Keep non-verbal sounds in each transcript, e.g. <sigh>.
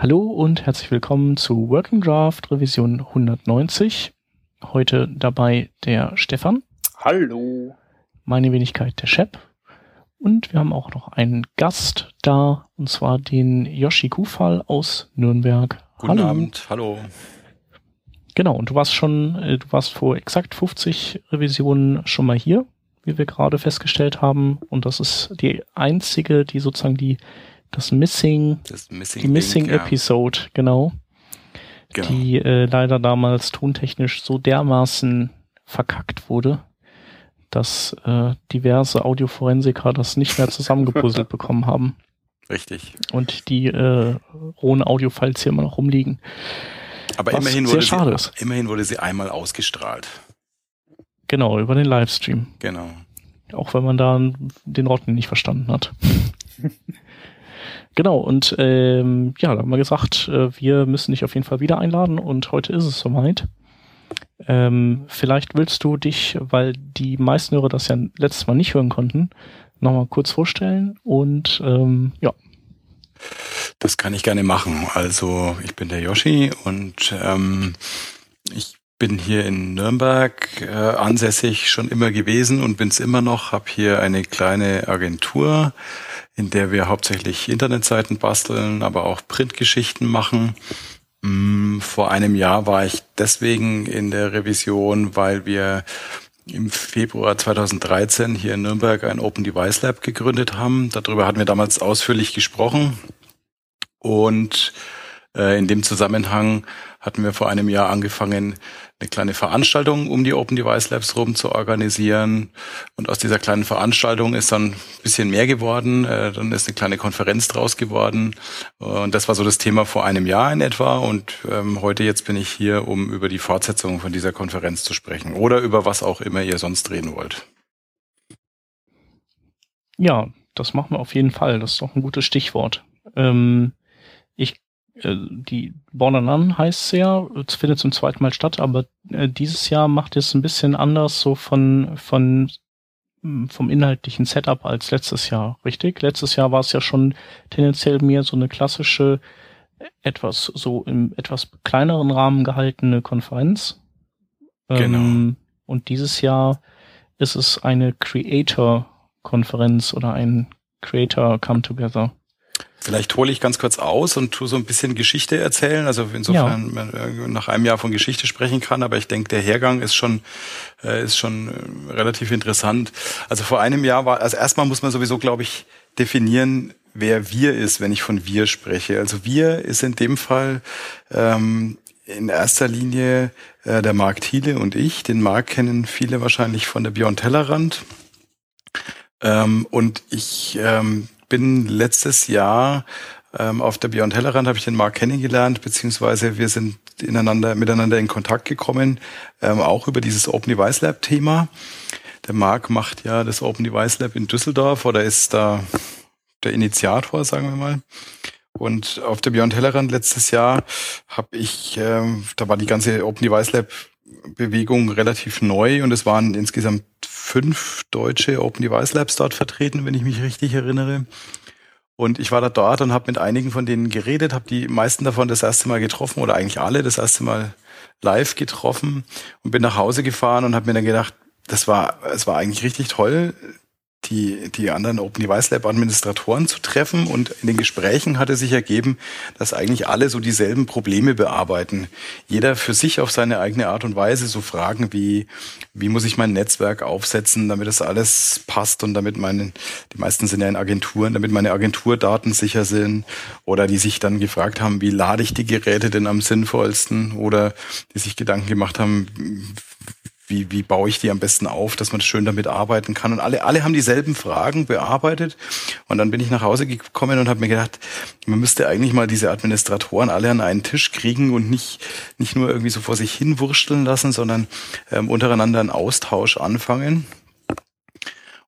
Hallo und herzlich willkommen zu Working Draft Revision 190. Heute dabei der Stefan. Hallo. Meine Wenigkeit der Shep. Und wir haben auch noch einen Gast da, und zwar den Yoshi Kufal aus Nürnberg. Guten hallo. Abend, hallo. Genau, und du warst schon, äh, du warst vor exakt 50 Revisionen schon mal hier, wie wir gerade festgestellt haben. Und das ist die einzige, die sozusagen die das Missing, das Missing die Missing Link, Episode, ja. genau, genau, die äh, leider damals tontechnisch so dermaßen verkackt wurde, dass äh, diverse Audioforensiker das nicht mehr zusammengepuzzelt <laughs> bekommen haben. Richtig. Und die äh, rohen Audiofiles hier immer noch rumliegen. Aber immerhin wurde, sie, immerhin wurde sie einmal ausgestrahlt. Genau, über den Livestream. Genau. Auch wenn man da den Rotten nicht verstanden hat. <laughs> Genau, und ähm, ja, da haben wir gesagt, äh, wir müssen dich auf jeden Fall wieder einladen und heute ist es soweit. Ähm, vielleicht willst du dich, weil die meisten Hörer das ja letztes Mal nicht hören konnten, nochmal kurz vorstellen und ähm, ja. Das kann ich gerne machen. Also ich bin der Yoshi und ähm, ich bin hier in Nürnberg äh, ansässig schon immer gewesen und bin es immer noch, habe hier eine kleine Agentur in der wir hauptsächlich Internetseiten basteln, aber auch Printgeschichten machen. Mm, vor einem Jahr war ich deswegen in der Revision, weil wir im Februar 2013 hier in Nürnberg ein Open Device Lab gegründet haben. Darüber hatten wir damals ausführlich gesprochen. Und äh, in dem Zusammenhang hatten wir vor einem Jahr angefangen, eine kleine Veranstaltung um die Open Device Labs rum zu organisieren. Und aus dieser kleinen Veranstaltung ist dann ein bisschen mehr geworden. Äh, dann ist eine kleine Konferenz draus geworden. Und das war so das Thema vor einem Jahr in etwa. Und ähm, heute jetzt bin ich hier, um über die Fortsetzung von dieser Konferenz zu sprechen. Oder über was auch immer ihr sonst reden wollt. Ja, das machen wir auf jeden Fall. Das ist doch ein gutes Stichwort. Ähm, ich die Born heißt ja, es findet zum zweiten Mal statt, aber äh, dieses Jahr macht es ein bisschen anders so von, von hm, vom inhaltlichen Setup als letztes Jahr, richtig? Letztes Jahr war es ja schon tendenziell mehr so eine klassische, etwas so im etwas kleineren Rahmen gehaltene Konferenz. Genau. Ähm, und dieses Jahr ist es eine Creator-Konferenz oder ein Creator Come Together. Vielleicht hole ich ganz kurz aus und tu so ein bisschen Geschichte erzählen. Also insofern ja. man nach einem Jahr von Geschichte sprechen kann, aber ich denke, der Hergang ist schon äh, ist schon äh, relativ interessant. Also vor einem Jahr war, also erstmal muss man sowieso, glaube ich, definieren, wer wir ist, wenn ich von wir spreche. Also wir ist in dem Fall ähm, in erster Linie äh, der Marc Thiele und ich. Den Marc kennen viele wahrscheinlich von der Beyond Tellerrand. Ähm, und ich ähm, bin letztes Jahr ähm, auf der Beyond Hellerand habe ich den Marc kennengelernt, beziehungsweise wir sind ineinander, miteinander in Kontakt gekommen, ähm, auch über dieses Open Device Lab Thema. Der Marc macht ja das Open Device Lab in Düsseldorf oder ist da der Initiator, sagen wir mal. Und auf der Beyond Hellerand letztes Jahr habe ich, ähm, da war die ganze Open Device Lab Bewegung relativ neu und es waren insgesamt fünf deutsche Open Device Labs dort vertreten, wenn ich mich richtig erinnere. Und ich war da dort und habe mit einigen von denen geredet, habe die meisten davon das erste Mal getroffen oder eigentlich alle das erste Mal live getroffen und bin nach Hause gefahren und habe mir dann gedacht, das war, es war eigentlich richtig toll, die, die anderen Open Device Lab Administratoren zu treffen. Und in den Gesprächen hatte sich ergeben, dass eigentlich alle so dieselben Probleme bearbeiten. Jeder für sich auf seine eigene Art und Weise so Fragen wie, wie muss ich mein Netzwerk aufsetzen, damit das alles passt und damit meine, die meisten sind ja in Agenturen, damit meine Agenturdaten sicher sind. Oder die sich dann gefragt haben, wie lade ich die Geräte denn am sinnvollsten? Oder die sich Gedanken gemacht haben, wie, wie baue ich die am besten auf, dass man schön damit arbeiten kann. Und alle, alle haben dieselben Fragen bearbeitet. Und dann bin ich nach Hause gekommen und habe mir gedacht, man müsste eigentlich mal diese Administratoren alle an einen Tisch kriegen und nicht, nicht nur irgendwie so vor sich hin wursteln lassen, sondern ähm, untereinander einen Austausch anfangen.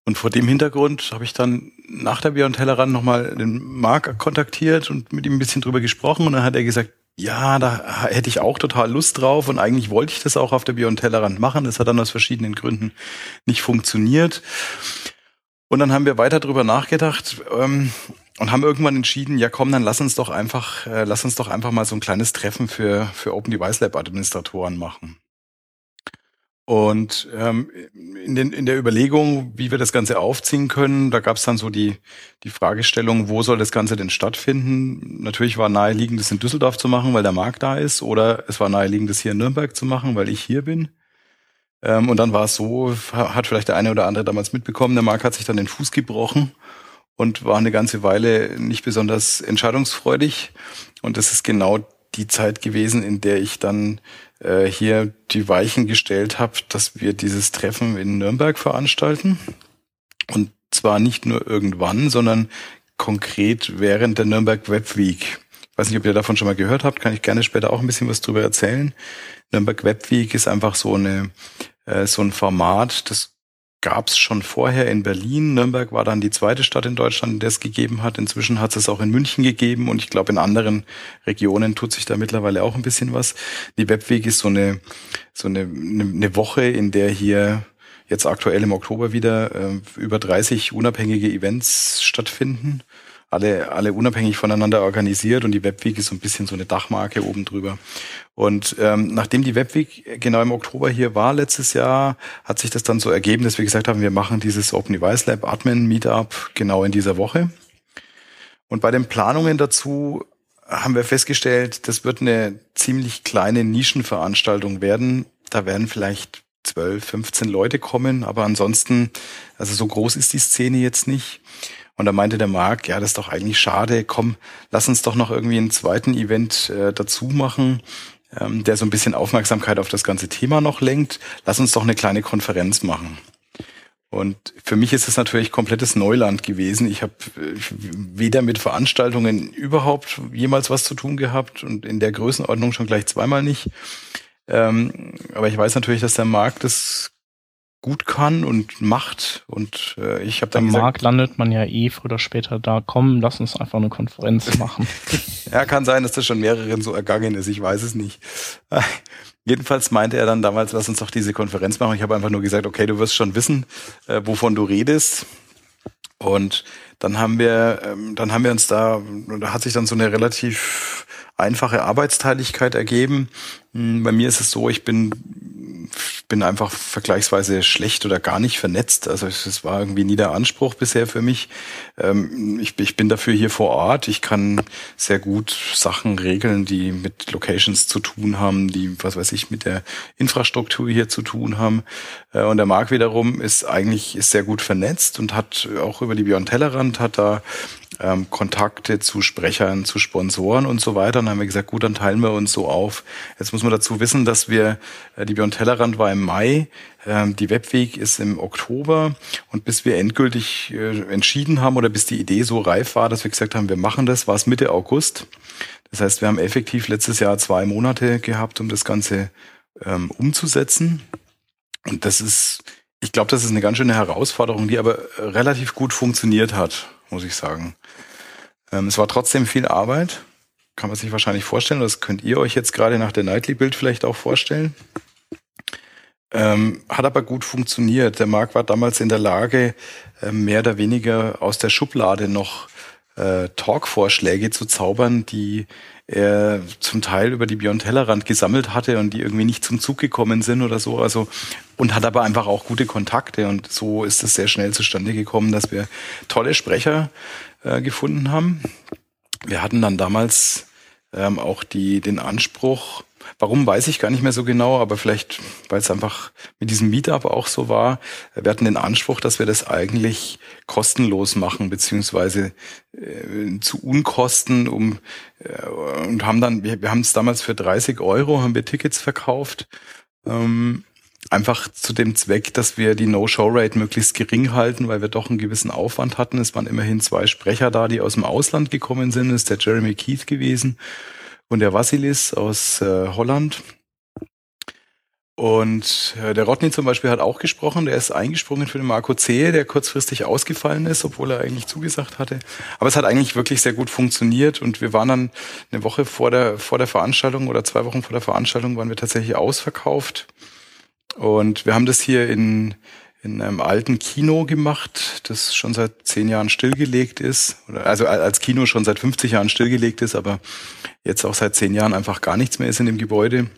Und vor dem Hintergrund habe ich dann nach der Beyond Tellerrand nochmal den Marc kontaktiert und mit ihm ein bisschen drüber gesprochen. Und dann hat er gesagt, ja, da hätte ich auch total Lust drauf und eigentlich wollte ich das auch auf der Beyond Tellerrand machen. Das hat dann aus verschiedenen Gründen nicht funktioniert. Und dann haben wir weiter drüber nachgedacht ähm, und haben irgendwann entschieden, ja komm, dann lass uns doch einfach, äh, lass uns doch einfach mal so ein kleines Treffen für, für Open Device Lab Administratoren machen. Und ähm, in, den, in der Überlegung, wie wir das Ganze aufziehen können, da gab es dann so die, die Fragestellung, wo soll das Ganze denn stattfinden? Natürlich war naheliegend, das in Düsseldorf zu machen, weil der Markt da ist, oder es war naheliegend, das hier in Nürnberg zu machen, weil ich hier bin. Ähm, und dann war es so, hat vielleicht der eine oder andere damals mitbekommen, der Markt hat sich dann den Fuß gebrochen und war eine ganze Weile nicht besonders entscheidungsfreudig. Und das ist genau die Zeit gewesen, in der ich dann äh, hier die Weichen gestellt habe, dass wir dieses Treffen in Nürnberg veranstalten. Und zwar nicht nur irgendwann, sondern konkret während der Nürnberg Web Week. Ich weiß nicht, ob ihr davon schon mal gehört habt, kann ich gerne später auch ein bisschen was drüber erzählen. Nürnberg Web Week ist einfach so eine äh, so ein Format, das gab es schon vorher in Berlin. Nürnberg war dann die zweite Stadt in Deutschland, in der es gegeben hat. Inzwischen hat es auch in München gegeben und ich glaube, in anderen Regionen tut sich da mittlerweile auch ein bisschen was. Die Webweg ist so eine, so eine, eine Woche, in der hier jetzt aktuell im Oktober wieder äh, über 30 unabhängige Events stattfinden alle, alle unabhängig voneinander organisiert und die Webweek ist so ein bisschen so eine Dachmarke oben drüber. Und ähm, nachdem die Webweek genau im Oktober hier war letztes Jahr, hat sich das dann so ergeben, dass wir gesagt haben, wir machen dieses Open Device Lab Admin Meetup genau in dieser Woche. Und bei den Planungen dazu haben wir festgestellt, das wird eine ziemlich kleine Nischenveranstaltung werden. Da werden vielleicht 12, 15 Leute kommen, aber ansonsten, also so groß ist die Szene jetzt nicht. Und da meinte der Marc, ja, das ist doch eigentlich schade, komm, lass uns doch noch irgendwie einen zweiten Event äh, dazu machen, ähm, der so ein bisschen Aufmerksamkeit auf das ganze Thema noch lenkt. Lass uns doch eine kleine Konferenz machen. Und für mich ist es natürlich komplettes Neuland gewesen. Ich habe äh, weder mit Veranstaltungen überhaupt jemals was zu tun gehabt und in der Größenordnung schon gleich zweimal nicht. Ähm, aber ich weiß natürlich, dass der Markt das gut kann und macht. Und äh, ich habe dann Am Markt landet man ja eh früher oder später da. Komm, lass uns einfach eine Konferenz <laughs> machen. ja, kann sein, dass das schon mehreren so ergangen ist. Ich weiß es nicht. <laughs> Jedenfalls meinte er dann damals, lass uns doch diese Konferenz machen. Ich habe einfach nur gesagt, okay, du wirst schon wissen, äh, wovon du redest. Und dann haben wir, ähm, dann haben wir uns da, da hat sich dann so eine relativ einfache Arbeitsteiligkeit ergeben. Hm, bei mir ist es so, ich bin bin einfach vergleichsweise schlecht oder gar nicht vernetzt. Also es war irgendwie nie der Anspruch bisher für mich. Ähm, ich, ich bin dafür hier vor Ort. Ich kann sehr gut Sachen regeln, die mit Locations zu tun haben, die, was weiß ich, mit der Infrastruktur hier zu tun haben. Äh, und der Marc wiederum ist eigentlich ist sehr gut vernetzt und hat auch über die Beyond Tellerrand hat da ähm, Kontakte zu Sprechern, zu Sponsoren und so weiter. Und dann haben wir gesagt, gut, dann teilen wir uns so auf. Jetzt muss man dazu wissen, dass wir, äh, die Beyond Tellerrand war im Mai, ähm, die Webweg ist im Oktober und bis wir endgültig äh, entschieden haben oder bis die Idee so reif war, dass wir gesagt haben, wir machen das, war es Mitte August. Das heißt, wir haben effektiv letztes Jahr zwei Monate gehabt, um das Ganze ähm, umzusetzen. Und das ist, ich glaube, das ist eine ganz schöne Herausforderung, die aber relativ gut funktioniert hat, muss ich sagen. Ähm, es war trotzdem viel Arbeit, kann man sich wahrscheinlich vorstellen. Das könnt ihr euch jetzt gerade nach der Nightly-Bild vielleicht auch vorstellen. Ähm, hat aber gut funktioniert. Der Marc war damals in der Lage, äh, mehr oder weniger aus der Schublade noch äh, Talk-Vorschläge zu zaubern, die er zum Teil über die Beyond Tellerrand gesammelt hatte und die irgendwie nicht zum Zug gekommen sind oder so. Also und hat aber einfach auch gute Kontakte und so ist es sehr schnell zustande gekommen, dass wir tolle Sprecher äh, gefunden haben. Wir hatten dann damals ähm, auch die den Anspruch, Warum weiß ich gar nicht mehr so genau, aber vielleicht, weil es einfach mit diesem Meetup auch so war. Wir hatten den Anspruch, dass wir das eigentlich kostenlos machen, beziehungsweise äh, zu Unkosten um äh, und haben dann, wir, wir haben es damals für 30 Euro, haben wir Tickets verkauft. Ähm, einfach zu dem Zweck, dass wir die No-Show-Rate möglichst gering halten, weil wir doch einen gewissen Aufwand hatten. Es waren immerhin zwei Sprecher da, die aus dem Ausland gekommen sind. Das ist der Jeremy Keith gewesen und der Vassilis aus äh, Holland. Und äh, der Rodney zum Beispiel hat auch gesprochen, der ist eingesprungen für den Marco C., der kurzfristig ausgefallen ist, obwohl er eigentlich zugesagt hatte. Aber es hat eigentlich wirklich sehr gut funktioniert und wir waren dann eine Woche vor der, vor der Veranstaltung oder zwei Wochen vor der Veranstaltung waren wir tatsächlich ausverkauft. Und wir haben das hier in, in einem alten Kino gemacht, das schon seit zehn Jahren stillgelegt ist. Oder also als Kino schon seit 50 Jahren stillgelegt ist, aber jetzt auch seit zehn Jahren einfach gar nichts mehr ist in dem Gebäude.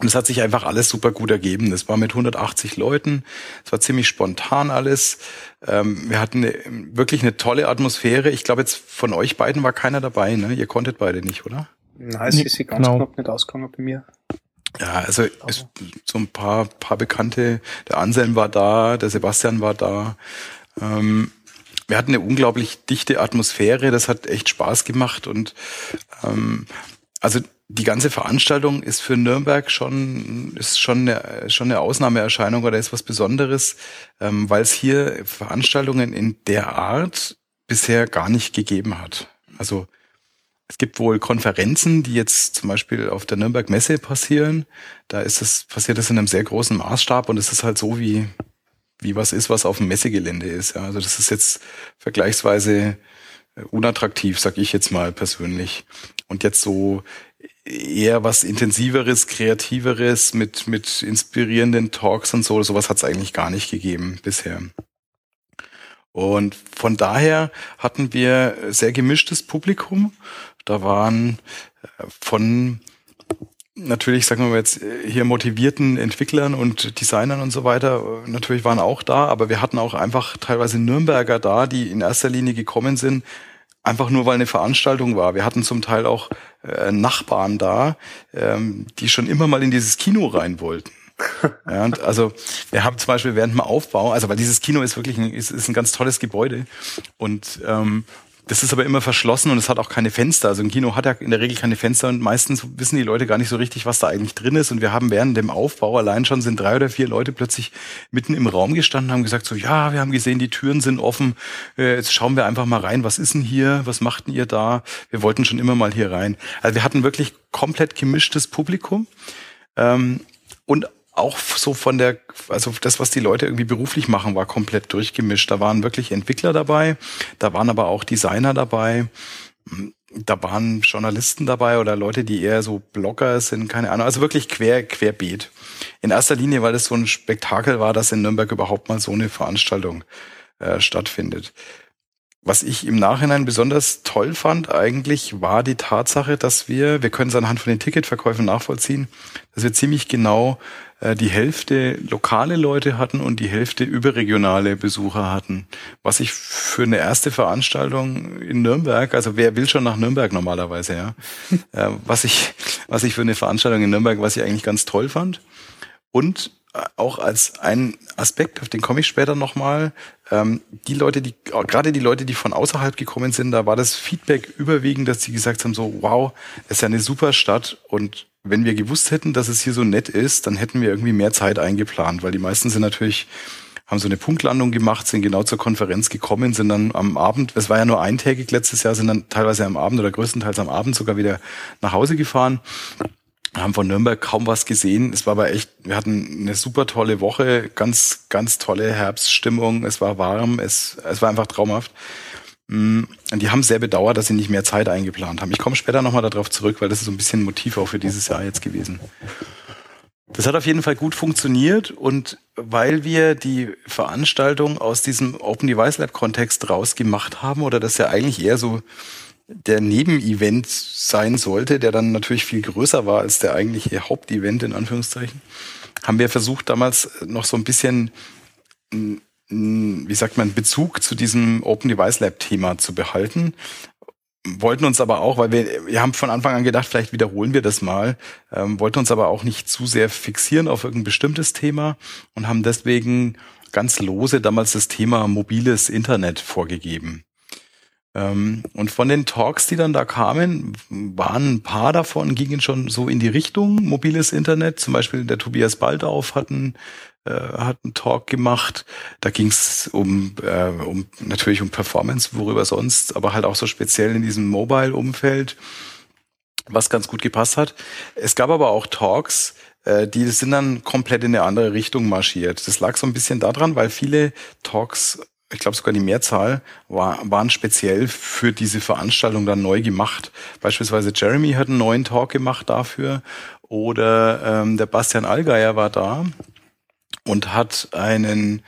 Und es hat sich einfach alles super gut ergeben. Das war mit 180 Leuten. Es war ziemlich spontan alles. Ähm, wir hatten eine, wirklich eine tolle Atmosphäre. Ich glaube, jetzt von euch beiden war keiner dabei. Ne? Ihr konntet beide nicht, oder? Nein, es ist ganz genau. knapp nicht ausgegangen bei mir. Ja, also es, so ein paar, paar Bekannte. Der Anselm war da, der Sebastian war da. Ähm, wir hatten eine unglaublich dichte Atmosphäre. Das hat echt Spaß gemacht und ähm, also die ganze Veranstaltung ist für Nürnberg schon ist schon eine, schon eine Ausnahmeerscheinung oder ist was Besonderes, ähm, weil es hier Veranstaltungen in der Art bisher gar nicht gegeben hat. Also es gibt wohl Konferenzen, die jetzt zum Beispiel auf der Nürnberg Messe passieren. Da ist es, passiert das in einem sehr großen Maßstab und es ist halt so wie, wie was ist, was auf dem Messegelände ist. Ja, also das ist jetzt vergleichsweise äh, unattraktiv, sag ich jetzt mal persönlich. Und jetzt so eher was intensiveres, kreativeres mit, mit inspirierenden Talks und so, sowas hat es eigentlich gar nicht gegeben bisher. Und von daher hatten wir sehr gemischtes Publikum. Da waren äh, von natürlich, sagen wir mal jetzt, äh, hier motivierten Entwicklern und Designern und so weiter, äh, natürlich waren auch da, aber wir hatten auch einfach teilweise Nürnberger da, die in erster Linie gekommen sind, einfach nur weil eine Veranstaltung war. Wir hatten zum Teil auch äh, Nachbarn da, ähm, die schon immer mal in dieses Kino rein wollten. <laughs> ja, und also wir haben zum Beispiel während dem Aufbau, also weil dieses Kino ist wirklich ein, ist, ist ein ganz tolles Gebäude und ähm, das ist aber immer verschlossen und es hat auch keine Fenster. Also ein Kino hat ja in der Regel keine Fenster und meistens wissen die Leute gar nicht so richtig, was da eigentlich drin ist. Und wir haben während dem Aufbau allein schon sind drei oder vier Leute plötzlich mitten im Raum gestanden, haben gesagt so, ja, wir haben gesehen, die Türen sind offen. Äh, jetzt schauen wir einfach mal rein. Was ist denn hier? Was macht denn ihr da? Wir wollten schon immer mal hier rein. Also wir hatten wirklich komplett gemischtes Publikum. Ähm, und auch so von der, also das, was die Leute irgendwie beruflich machen, war komplett durchgemischt. Da waren wirklich Entwickler dabei, da waren aber auch Designer dabei, da waren Journalisten dabei oder Leute, die eher so Blogger sind, keine Ahnung, also wirklich quer, querbeet. In erster Linie, weil es so ein Spektakel war, dass in Nürnberg überhaupt mal so eine Veranstaltung äh, stattfindet. Was ich im Nachhinein besonders toll fand eigentlich, war die Tatsache, dass wir, wir können es anhand von den Ticketverkäufen nachvollziehen, dass wir ziemlich genau die Hälfte lokale Leute hatten und die Hälfte überregionale Besucher hatten. Was ich für eine erste Veranstaltung in Nürnberg, also wer will schon nach Nürnberg normalerweise, ja, <laughs> äh, was ich, was ich für eine Veranstaltung in Nürnberg, was ich eigentlich ganz toll fand. Und auch als ein Aspekt, auf den komme ich später nochmal, ähm, die Leute, die, gerade die Leute, die von außerhalb gekommen sind, da war das Feedback überwiegend, dass sie gesagt haben, so, wow, das ist ja eine super Stadt und wenn wir gewusst hätten, dass es hier so nett ist, dann hätten wir irgendwie mehr Zeit eingeplant, weil die meisten sind natürlich, haben so eine Punktlandung gemacht, sind genau zur Konferenz gekommen, sind dann am Abend, es war ja nur eintägig letztes Jahr, sind dann teilweise am Abend oder größtenteils am Abend sogar wieder nach Hause gefahren haben von Nürnberg kaum was gesehen. Es war aber echt, wir hatten eine super tolle Woche, ganz, ganz tolle Herbststimmung. Es war warm, es, es war einfach traumhaft. Mm, und die haben sehr bedauert, dass sie nicht mehr Zeit eingeplant haben. Ich komme später nochmal darauf zurück, weil das ist so ein bisschen ein Motiv auch für dieses Jahr jetzt gewesen. Das hat auf jeden Fall gut funktioniert und weil wir die Veranstaltung aus diesem Open Device Lab Kontext rausgemacht haben oder das ja eigentlich eher so der Nebenevent sein sollte, der dann natürlich viel größer war als der eigentliche Hauptevent in Anführungszeichen, haben wir versucht damals noch so ein bisschen, wie sagt man, Bezug zu diesem Open Device Lab Thema zu behalten. Wollten uns aber auch, weil wir, wir haben von Anfang an gedacht, vielleicht wiederholen wir das mal, ähm, wollten uns aber auch nicht zu sehr fixieren auf irgendein bestimmtes Thema und haben deswegen ganz lose damals das Thema mobiles Internet vorgegeben. Ähm, und von den Talks, die dann da kamen, waren ein paar davon, gingen schon so in die Richtung mobiles Internet. Zum Beispiel der Tobias Baldauf hat einen, äh, hat einen Talk gemacht. Da ging es um, äh, um natürlich um Performance, worüber sonst, aber halt auch so speziell in diesem Mobile-Umfeld, was ganz gut gepasst hat. Es gab aber auch Talks, äh, die sind dann komplett in eine andere Richtung marschiert. Das lag so ein bisschen daran, weil viele Talks ich glaube sogar die Mehrzahl, war, waren speziell für diese Veranstaltung dann neu gemacht. Beispielsweise Jeremy hat einen neuen Talk gemacht dafür oder ähm, der Bastian Allgeier war da und hat einen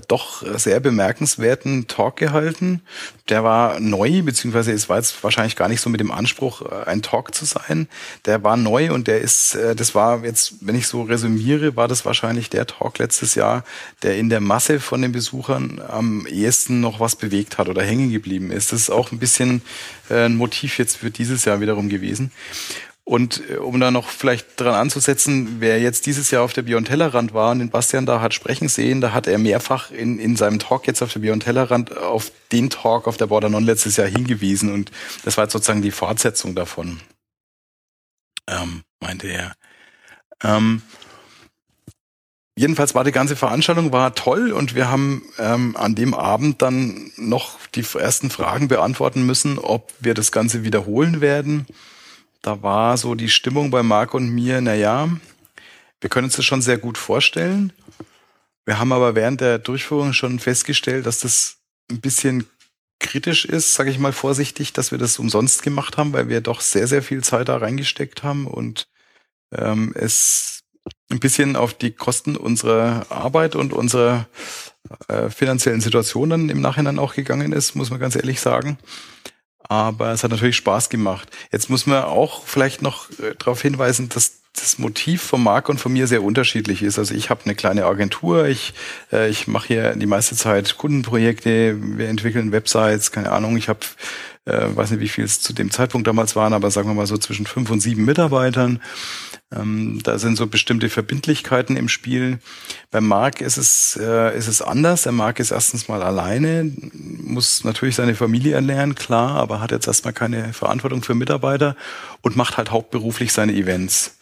doch sehr bemerkenswerten Talk gehalten. Der war neu, beziehungsweise es war jetzt wahrscheinlich gar nicht so mit dem Anspruch, äh, ein Talk zu sein. Der war neu und der ist, äh, das war jetzt, wenn ich so resümiere, war das wahrscheinlich der Talk letztes Jahr, der in der Masse von den Besuchern am ehesten noch was bewegt hat oder hängen geblieben ist. Das ist auch ein bisschen ein Motiv jetzt für dieses Jahr wiederum gewesen. Und äh, um da noch vielleicht dran anzusetzen, wer jetzt dieses Jahr auf der Beyond Tellerrand war und den Bastian da hat sprechen sehen, da hat er mehrfach in, in seinem Talk jetzt auf der Beyond Tellerrand auf den Talk auf der Border Non letztes Jahr hingewiesen und das war jetzt sozusagen die Fortsetzung davon, ähm, meinte er. Ähm, jedenfalls war die ganze Veranstaltung war toll und wir haben ähm, an dem Abend dann noch die ersten Fragen beantworten müssen, ob wir das Ganze wiederholen werden da war so die Stimmung bei Marc und mir, na ja, wir können uns das schon sehr gut vorstellen. Wir haben aber während der Durchführung schon festgestellt, dass das ein bisschen kritisch ist, sage ich mal vorsichtig, dass wir das umsonst gemacht haben, weil wir doch sehr, sehr viel Zeit da reingesteckt haben und ähm, es ein bisschen auf die Kosten unserer Arbeit und unserer äh, finanziellen Situation dann im Nachhinein auch gegangen ist, muss man ganz ehrlich sagen aber es hat natürlich Spaß gemacht. Jetzt muss man auch vielleicht noch äh, darauf hinweisen, dass das Motiv von Marc und von mir sehr unterschiedlich ist. Also ich habe eine kleine Agentur, ich, äh, ich mache hier die meiste Zeit Kundenprojekte, wir entwickeln Websites, keine Ahnung, ich habe äh, weiß nicht, wie viel es zu dem Zeitpunkt damals waren, aber sagen wir mal so zwischen fünf und sieben Mitarbeitern. Ähm, da sind so bestimmte Verbindlichkeiten im Spiel. Beim Marc ist es, äh, ist es anders. Der Marc ist erstens mal alleine, muss natürlich seine Familie ernähren, klar, aber hat jetzt erstmal keine Verantwortung für Mitarbeiter und macht halt hauptberuflich seine Events.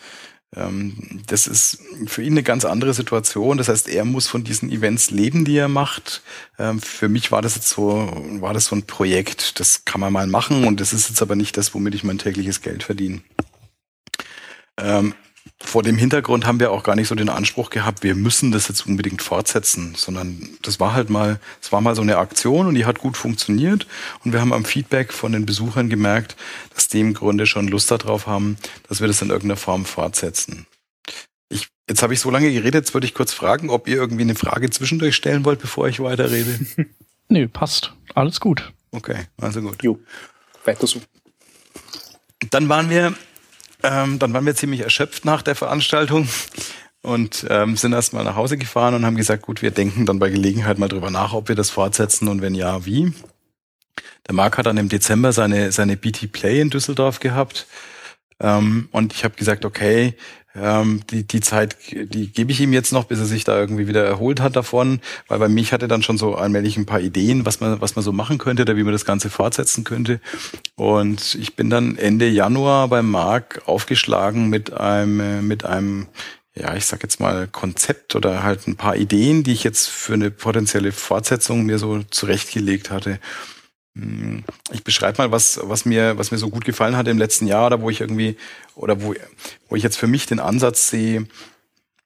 Ähm, das ist für ihn eine ganz andere Situation. Das heißt, er muss von diesen Events leben, die er macht. Ähm, für mich war das jetzt so, war das so ein Projekt. Das kann man mal machen und das ist jetzt aber nicht das, womit ich mein tägliches Geld verdiene. Ähm, vor dem Hintergrund haben wir auch gar nicht so den Anspruch gehabt, wir müssen das jetzt unbedingt fortsetzen, sondern das war halt mal, es war mal so eine Aktion und die hat gut funktioniert und wir haben am Feedback von den Besuchern gemerkt, dass die im Grunde schon Lust darauf haben, dass wir das in irgendeiner Form fortsetzen. Ich, jetzt habe ich so lange geredet, jetzt würde ich kurz fragen, ob ihr irgendwie eine Frage zwischendurch stellen wollt, bevor ich weiterrede. <laughs> Nö, passt. Alles gut. Okay, also gut. Jo, weiter so. Dann waren wir ähm, dann waren wir ziemlich erschöpft nach der Veranstaltung und ähm, sind erstmal nach Hause gefahren und haben gesagt, gut, wir denken dann bei Gelegenheit mal drüber nach, ob wir das fortsetzen und wenn ja, wie. Der Marc hat dann im Dezember seine, seine BT Play in Düsseldorf gehabt. Ähm, und ich habe gesagt, okay, ähm, die, die Zeit, die gebe ich ihm jetzt noch, bis er sich da irgendwie wieder erholt hat davon, weil bei mich hatte dann schon so allmählich ein paar Ideen, was man, was man so machen könnte oder wie man das Ganze fortsetzen könnte. Und ich bin dann Ende Januar beim Marc aufgeschlagen mit einem, mit einem, ja, ich sag jetzt mal Konzept oder halt ein paar Ideen, die ich jetzt für eine potenzielle Fortsetzung mir so zurechtgelegt hatte. Hm, ich beschreibe mal, was, was mir, was mir so gut gefallen hat im letzten Jahr oder wo ich irgendwie, oder wo, wo ich jetzt für mich den Ansatz sehe,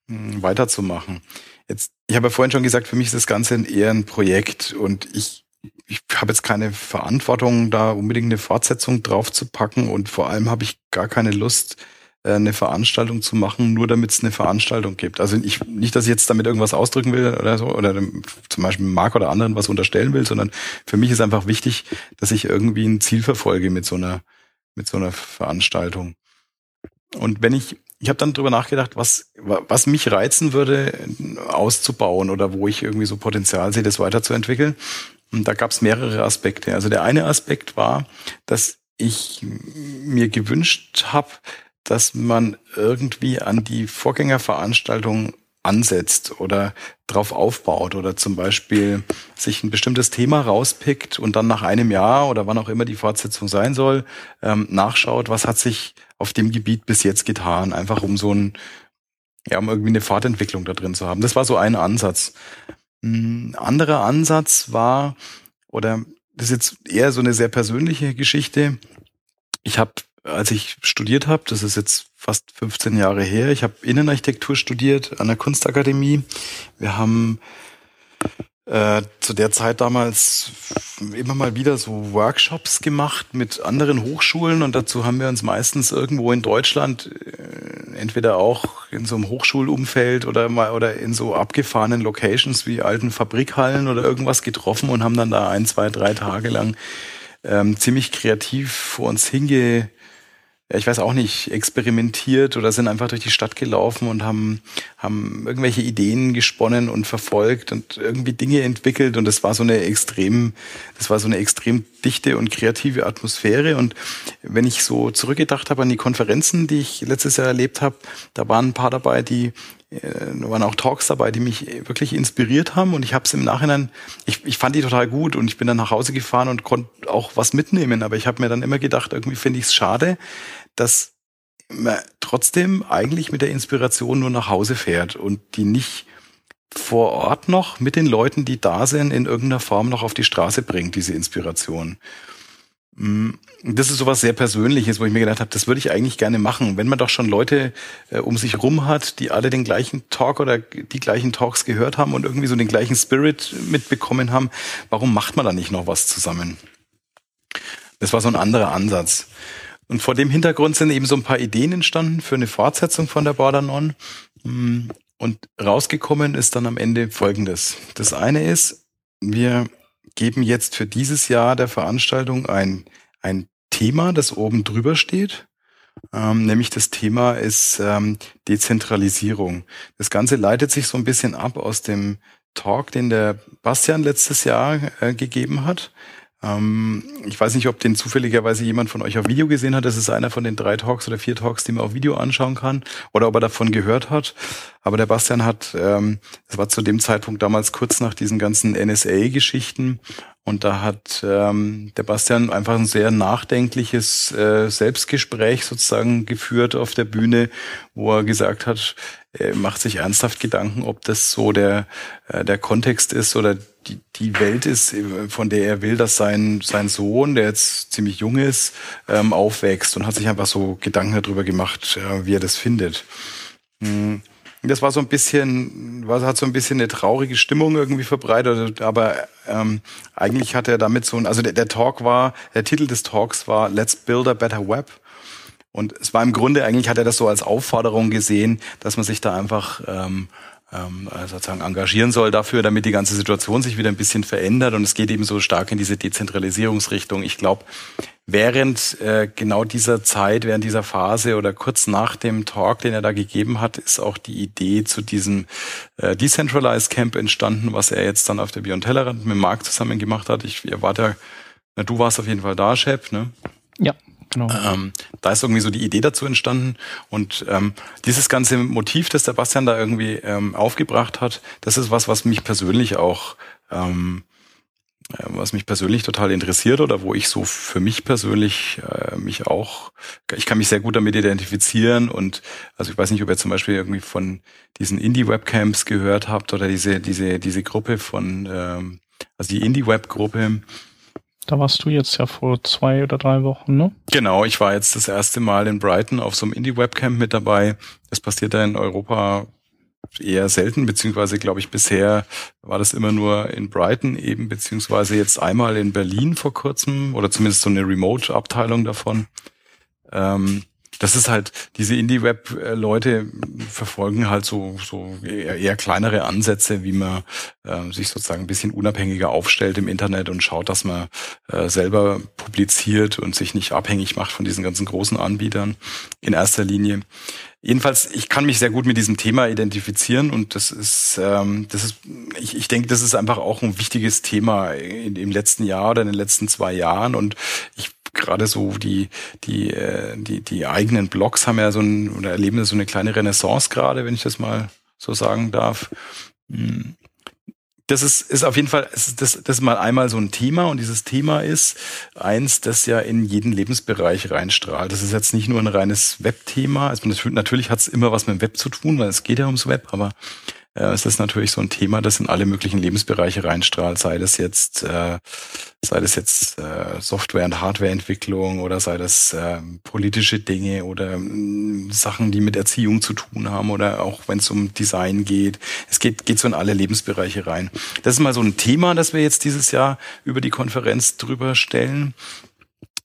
hm, weiterzumachen. Jetzt, ich habe ja vorhin schon gesagt, für mich ist das Ganze eher ein Projekt und ich, ich habe jetzt keine Verantwortung, da unbedingt eine Fortsetzung drauf zu packen und vor allem habe ich gar keine Lust, eine Veranstaltung zu machen, nur damit es eine Veranstaltung gibt. Also ich, nicht, dass ich jetzt damit irgendwas ausdrücken will oder so, oder zum Beispiel Marc oder anderen was unterstellen will, sondern für mich ist einfach wichtig, dass ich irgendwie ein Ziel verfolge mit so einer, mit so einer Veranstaltung. Und wenn ich, ich habe dann drüber nachgedacht, was, was mich reizen würde, auszubauen oder wo ich irgendwie so Potenzial sehe, das weiterzuentwickeln. Und da gab es mehrere Aspekte. Also der eine Aspekt war, dass ich mir gewünscht habe, dass man irgendwie an die Vorgängerveranstaltung ansetzt oder drauf aufbaut oder zum Beispiel sich ein bestimmtes Thema rauspickt und dann nach einem Jahr oder wann auch immer die Fortsetzung sein soll, ähm, nachschaut, was hat sich auf dem Gebiet bis jetzt getan, einfach um so ein, ja, um irgendwie eine Fahrtentwicklung da drin zu haben. Das war so ein Ansatz. Ein anderer Ansatz war, oder das ist jetzt eher so eine sehr persönliche Geschichte. Ich habe als ich studiert habe, das ist jetzt fast 15 Jahre her, ich habe Innenarchitektur studiert an der Kunstakademie. Wir haben äh, zu der Zeit damals immer mal wieder so Workshops gemacht mit anderen Hochschulen und dazu haben wir uns meistens irgendwo in Deutschland äh, entweder auch in so einem Hochschulumfeld oder mal oder in so abgefahrenen Locations wie alten Fabrikhallen oder irgendwas getroffen und haben dann da ein, zwei, drei Tage lang ähm, ziemlich kreativ vor uns hinge ja, ich weiß auch nicht, experimentiert oder sind einfach durch die Stadt gelaufen und haben, haben irgendwelche Ideen gesponnen und verfolgt und irgendwie Dinge entwickelt. Und das war so eine extrem, das war so eine extrem dichte und kreative Atmosphäre. Und wenn ich so zurückgedacht habe an die Konferenzen, die ich letztes Jahr erlebt habe, da waren ein paar dabei, die äh, waren auch Talks dabei, die mich wirklich inspiriert haben und ich habe es im Nachhinein, ich, ich fand die total gut und ich bin dann nach Hause gefahren und konnte auch was mitnehmen, aber ich habe mir dann immer gedacht, irgendwie finde ich es schade, dass man trotzdem eigentlich mit der Inspiration nur nach Hause fährt und die nicht vor Ort noch mit den Leuten, die da sind, in irgendeiner Form noch auf die Straße bringt, diese Inspiration. Mm, das ist sowas sehr Persönliches, wo ich mir gedacht habe, das würde ich eigentlich gerne machen. Wenn man doch schon Leute äh, um sich rum hat, die alle den gleichen Talk oder die gleichen Talks gehört haben und irgendwie so den gleichen Spirit mitbekommen haben, warum macht man da nicht noch was zusammen? Das war so ein anderer Ansatz. Und vor dem Hintergrund sind eben so ein paar Ideen entstanden für eine Fortsetzung von der Border On. Mm, und rausgekommen ist dann am Ende Folgendes. Das eine ist, wir geben jetzt für dieses Jahr der Veranstaltung ein, ein Thema, das oben drüber steht. Ähm, nämlich das Thema ist ähm, Dezentralisierung. Das Ganze leitet sich so ein bisschen ab aus dem Talk, den der Bastian letztes Jahr äh, gegeben hat. Ähm, ich weiß nicht, ob den zufälligerweise jemand von euch auf Video gesehen hat. Das ist einer von den drei Talks oder vier Talks, die man auf Video anschauen kann. Oder ob er davon gehört hat. Aber der Bastian hat, ähm, das war zu dem Zeitpunkt damals kurz nach diesen ganzen NSA-Geschichten, und da hat ähm, der Bastian einfach ein sehr nachdenkliches äh, Selbstgespräch sozusagen geführt auf der Bühne, wo er gesagt hat, er macht sich ernsthaft Gedanken, ob das so der, äh, der Kontext ist oder die, die Welt ist, von der er will, dass sein, sein Sohn, der jetzt ziemlich jung ist, ähm, aufwächst und hat sich einfach so Gedanken darüber gemacht, äh, wie er das findet. Hm. Das war so ein bisschen, was hat so ein bisschen eine traurige Stimmung irgendwie verbreitet, aber ähm, eigentlich hat er damit so ein, also der, der Talk war, der Titel des Talks war Let's Build a Better Web. Und es war im Grunde, eigentlich hat er das so als Aufforderung gesehen, dass man sich da einfach ähm, ähm, sozusagen engagieren soll dafür, damit die ganze Situation sich wieder ein bisschen verändert. Und es geht eben so stark in diese Dezentralisierungsrichtung. Ich glaube, während äh, genau dieser Zeit, während dieser Phase oder kurz nach dem Talk, den er da gegeben hat, ist auch die Idee zu diesem äh, Decentralized Camp entstanden, was er jetzt dann auf der Beyond Tellerrand mit Marc zusammen gemacht hat. Ich erwarte, na, du warst auf jeden Fall da, Shep, ne? Ja, Genau. Ähm, da ist irgendwie so die Idee dazu entstanden und ähm, dieses ganze Motiv, das der Bastian da irgendwie ähm, aufgebracht hat, das ist was, was mich persönlich auch, ähm, äh, was mich persönlich total interessiert oder wo ich so für mich persönlich äh, mich auch, ich kann mich sehr gut damit identifizieren und also ich weiß nicht, ob ihr zum Beispiel irgendwie von diesen Indie-Webcamps gehört habt oder diese diese diese Gruppe von, ähm, also die Indie-Web-Gruppe da warst du jetzt ja vor zwei oder drei Wochen, ne? Genau, ich war jetzt das erste Mal in Brighton auf so einem Indie-Webcamp mit dabei. Das passiert da in Europa eher selten, beziehungsweise glaube ich bisher war das immer nur in Brighton eben, beziehungsweise jetzt einmal in Berlin vor kurzem oder zumindest so eine Remote-Abteilung davon. Ähm, das ist halt, diese Indie-Web-Leute verfolgen halt so, so eher, eher kleinere Ansätze, wie man äh, sich sozusagen ein bisschen unabhängiger aufstellt im Internet und schaut, dass man äh, selber publiziert und sich nicht abhängig macht von diesen ganzen großen Anbietern in erster Linie. Jedenfalls, ich kann mich sehr gut mit diesem Thema identifizieren und das ist, ähm, das ist, ich, ich denke, das ist einfach auch ein wichtiges Thema in, im letzten Jahr oder in den letzten zwei Jahren und ich gerade so die, die, äh, die, die eigenen Blogs haben ja so ein, oder erleben so eine kleine Renaissance gerade, wenn ich das mal so sagen darf. Hm. Das ist, ist auf jeden Fall, das, das ist mal einmal so ein Thema und dieses Thema ist eins, das ja in jeden Lebensbereich reinstrahlt. Das ist jetzt nicht nur ein reines Webthema. Also natürlich hat es immer was mit dem Web zu tun, weil es geht ja ums Web, aber äh, es ist natürlich so ein Thema, das in alle möglichen Lebensbereiche reinstrahlt, sei das jetzt, äh, sei das jetzt äh, Software- und Hardwareentwicklung oder sei das äh, politische Dinge oder äh, Sachen, die mit Erziehung zu tun haben oder auch wenn es um Design geht. Es geht, geht so in alle Lebensbereiche rein. Das ist mal so ein Thema, das wir jetzt dieses Jahr über die Konferenz drüber stellen.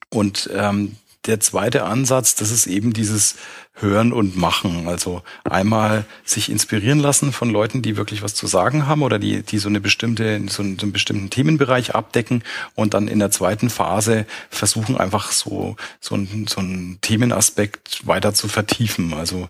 Und ähm, der zweite Ansatz, das ist eben dieses Hören und Machen. Also einmal sich inspirieren lassen von Leuten, die wirklich was zu sagen haben oder die, die so eine bestimmte, so einen, so einen bestimmten Themenbereich abdecken und dann in der zweiten Phase versuchen einfach so, so, ein, so einen Themenaspekt weiter zu vertiefen. Also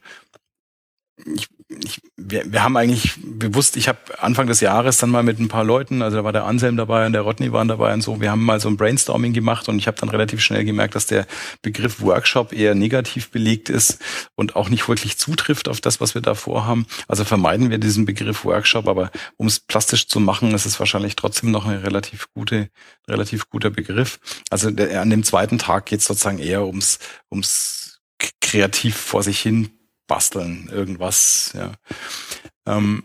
ich ich, wir, wir haben eigentlich bewusst, ich habe Anfang des Jahres dann mal mit ein paar Leuten, also da war der Anselm dabei und der Rodney waren dabei und so, wir haben mal so ein Brainstorming gemacht und ich habe dann relativ schnell gemerkt, dass der Begriff Workshop eher negativ belegt ist und auch nicht wirklich zutrifft auf das, was wir da vorhaben. Also vermeiden wir diesen Begriff Workshop, aber um es plastisch zu machen, ist es wahrscheinlich trotzdem noch ein relativ gute, relativ guter Begriff. Also der, an dem zweiten Tag geht es sozusagen eher ums, ums kreativ vor sich hin basteln, irgendwas. Ja. Ähm,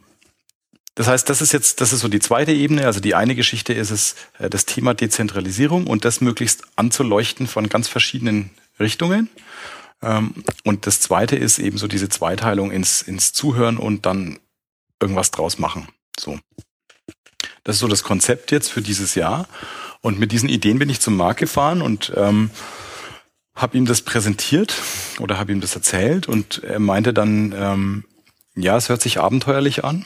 das heißt, das ist jetzt, das ist so die zweite Ebene. Also die eine Geschichte ist es, äh, das Thema Dezentralisierung und das möglichst anzuleuchten von ganz verschiedenen Richtungen. Ähm, und das zweite ist eben so diese Zweiteilung ins, ins Zuhören und dann irgendwas draus machen. So. Das ist so das Konzept jetzt für dieses Jahr. Und mit diesen Ideen bin ich zum Markt gefahren und ähm, habe ihm das präsentiert oder habe ihm das erzählt und er meinte dann, ähm, ja, es hört sich abenteuerlich an,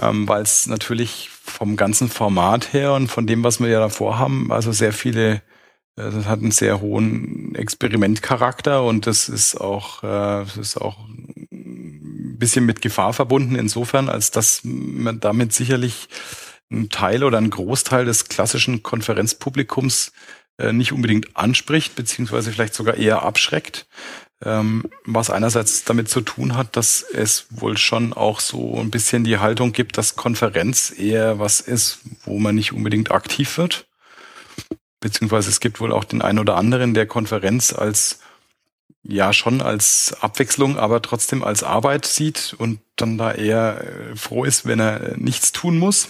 ähm, weil es natürlich vom ganzen Format her und von dem, was wir ja davor haben, also sehr viele, äh, das hat einen sehr hohen Experimentcharakter und das ist auch, äh, das ist auch ein bisschen mit Gefahr verbunden insofern, als dass man damit sicherlich ein Teil oder ein Großteil des klassischen Konferenzpublikums nicht unbedingt anspricht, beziehungsweise vielleicht sogar eher abschreckt. Ähm, was einerseits damit zu tun hat, dass es wohl schon auch so ein bisschen die Haltung gibt, dass Konferenz eher was ist, wo man nicht unbedingt aktiv wird. Beziehungsweise es gibt wohl auch den einen oder anderen, der Konferenz als ja schon als Abwechslung, aber trotzdem als Arbeit sieht und dann da eher äh, froh ist, wenn er nichts tun muss.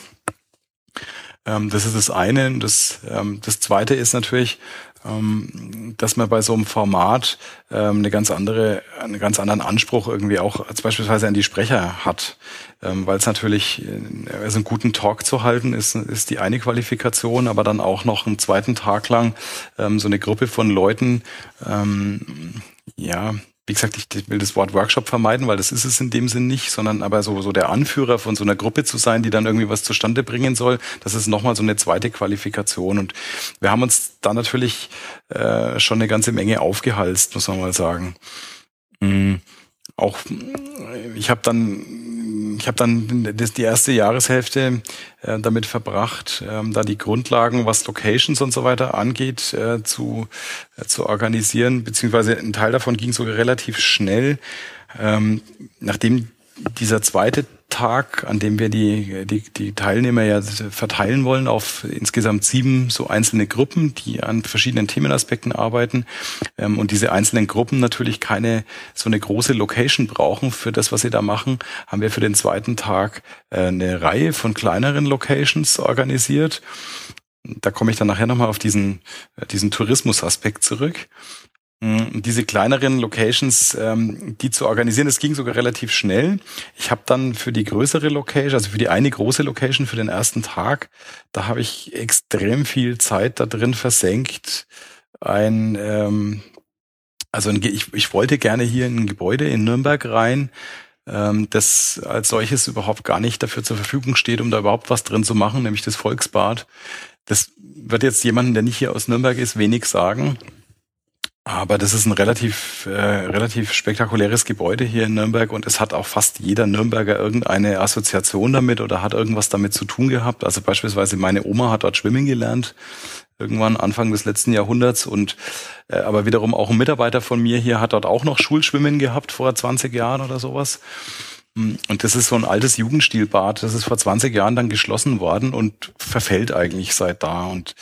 Ähm, das ist das eine. Das, ähm, das zweite ist natürlich, ähm, dass man bei so einem Format ähm, eine ganz andere, einen ganz anderen Anspruch irgendwie auch als beispielsweise an die Sprecher hat. Ähm, Weil es natürlich, äh, also einen guten Talk zu halten, ist, ist die eine Qualifikation, aber dann auch noch einen zweiten Tag lang ähm, so eine Gruppe von Leuten, ähm, ja, wie gesagt, ich will das Wort Workshop vermeiden, weil das ist es in dem Sinn nicht, sondern aber so, so der Anführer von so einer Gruppe zu sein, die dann irgendwie was zustande bringen soll, das ist nochmal so eine zweite Qualifikation. Und wir haben uns da natürlich äh, schon eine ganze Menge aufgehalst, muss man mal sagen. Mhm. Auch ich habe dann ich habe dann das, die erste Jahreshälfte äh, damit verbracht, ähm, da die Grundlagen, was Locations und so weiter angeht, äh, zu, äh, zu organisieren, beziehungsweise ein Teil davon ging sogar relativ schnell. Ähm, nachdem dieser zweite Tag, an dem wir die, die, die Teilnehmer ja verteilen wollen auf insgesamt sieben so einzelne Gruppen, die an verschiedenen Themenaspekten arbeiten ähm, und diese einzelnen Gruppen natürlich keine so eine große Location brauchen für das, was sie da machen, haben wir für den zweiten Tag äh, eine Reihe von kleineren Locations organisiert. Da komme ich dann nachher nochmal auf diesen, äh, diesen Tourismusaspekt zurück. Mm, diese kleineren Locations, ähm, die zu organisieren, das ging sogar relativ schnell. Ich habe dann für die größere Location, also für die eine große Location für den ersten Tag, da habe ich extrem viel Zeit da drin versenkt. Ein, ähm, also ein, ich, ich wollte gerne hier in ein Gebäude in Nürnberg rein, ähm, das als solches überhaupt gar nicht dafür zur Verfügung steht, um da überhaupt was drin zu machen, nämlich das Volksbad. Das wird jetzt jemanden, der nicht hier aus Nürnberg ist, wenig sagen. Aber das ist ein relativ, äh, relativ spektakuläres Gebäude hier in Nürnberg und es hat auch fast jeder Nürnberger irgendeine Assoziation damit oder hat irgendwas damit zu tun gehabt. Also beispielsweise meine Oma hat dort schwimmen gelernt, irgendwann Anfang des letzten Jahrhunderts und äh, aber wiederum auch ein Mitarbeiter von mir hier hat dort auch noch Schulschwimmen gehabt vor 20 Jahren oder sowas. Und das ist so ein altes Jugendstilbad, das ist vor 20 Jahren dann geschlossen worden und verfällt eigentlich seit da und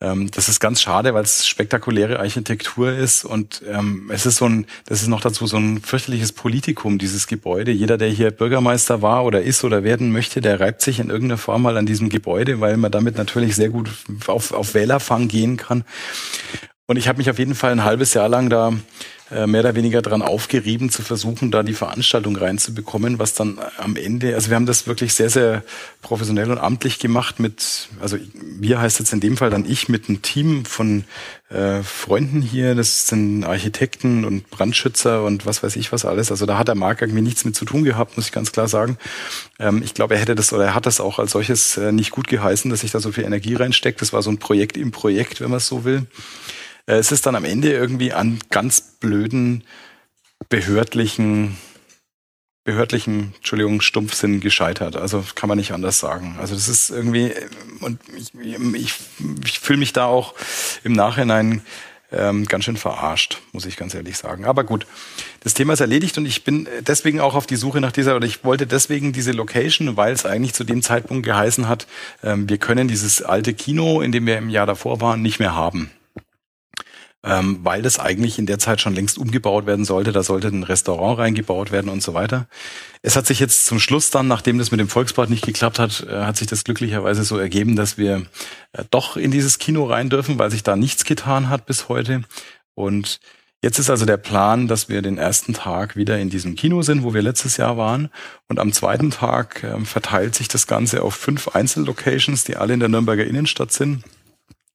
das ist ganz schade, weil es spektakuläre Architektur ist und ähm, es ist so ein, das ist noch dazu so ein fürchterliches Politikum, dieses Gebäude. Jeder, der hier Bürgermeister war oder ist oder werden möchte, der reibt sich in irgendeiner Form mal an diesem Gebäude, weil man damit natürlich sehr gut auf, auf Wählerfang gehen kann. Und ich habe mich auf jeden Fall ein halbes Jahr lang da mehr oder weniger dran aufgerieben, zu versuchen, da die Veranstaltung reinzubekommen, was dann am Ende, also wir haben das wirklich sehr, sehr professionell und amtlich gemacht mit, also wir heißt jetzt in dem Fall dann ich mit einem Team von äh, Freunden hier, das sind Architekten und Brandschützer und was weiß ich was alles. Also da hat der Marc irgendwie nichts mit zu tun gehabt, muss ich ganz klar sagen. Ähm, ich glaube, er hätte das oder er hat das auch als solches äh, nicht gut geheißen, dass sich da so viel Energie reinsteckt. Das war so ein Projekt im Projekt, wenn man es so will. Äh, es ist dann am Ende irgendwie an ganz blöden behördlichen behördlichen, Entschuldigung, Stumpfsinn gescheitert. Also kann man nicht anders sagen. Also das ist irgendwie, und ich, ich, ich fühle mich da auch im Nachhinein ähm, ganz schön verarscht, muss ich ganz ehrlich sagen. Aber gut, das Thema ist erledigt und ich bin deswegen auch auf die Suche nach dieser, oder ich wollte deswegen diese Location, weil es eigentlich zu dem Zeitpunkt geheißen hat, ähm, wir können dieses alte Kino, in dem wir im Jahr davor waren, nicht mehr haben ähm, weil das eigentlich in der Zeit schon längst umgebaut werden sollte. Da sollte ein Restaurant reingebaut werden und so weiter. Es hat sich jetzt zum Schluss dann, nachdem das mit dem Volksbad nicht geklappt hat, äh, hat sich das glücklicherweise so ergeben, dass wir äh, doch in dieses Kino rein dürfen, weil sich da nichts getan hat bis heute. Und Jetzt ist also der Plan, dass wir den ersten Tag wieder in diesem Kino sind, wo wir letztes Jahr waren. Und am zweiten Tag äh, verteilt sich das Ganze auf fünf Einzellocations, die alle in der Nürnberger Innenstadt sind.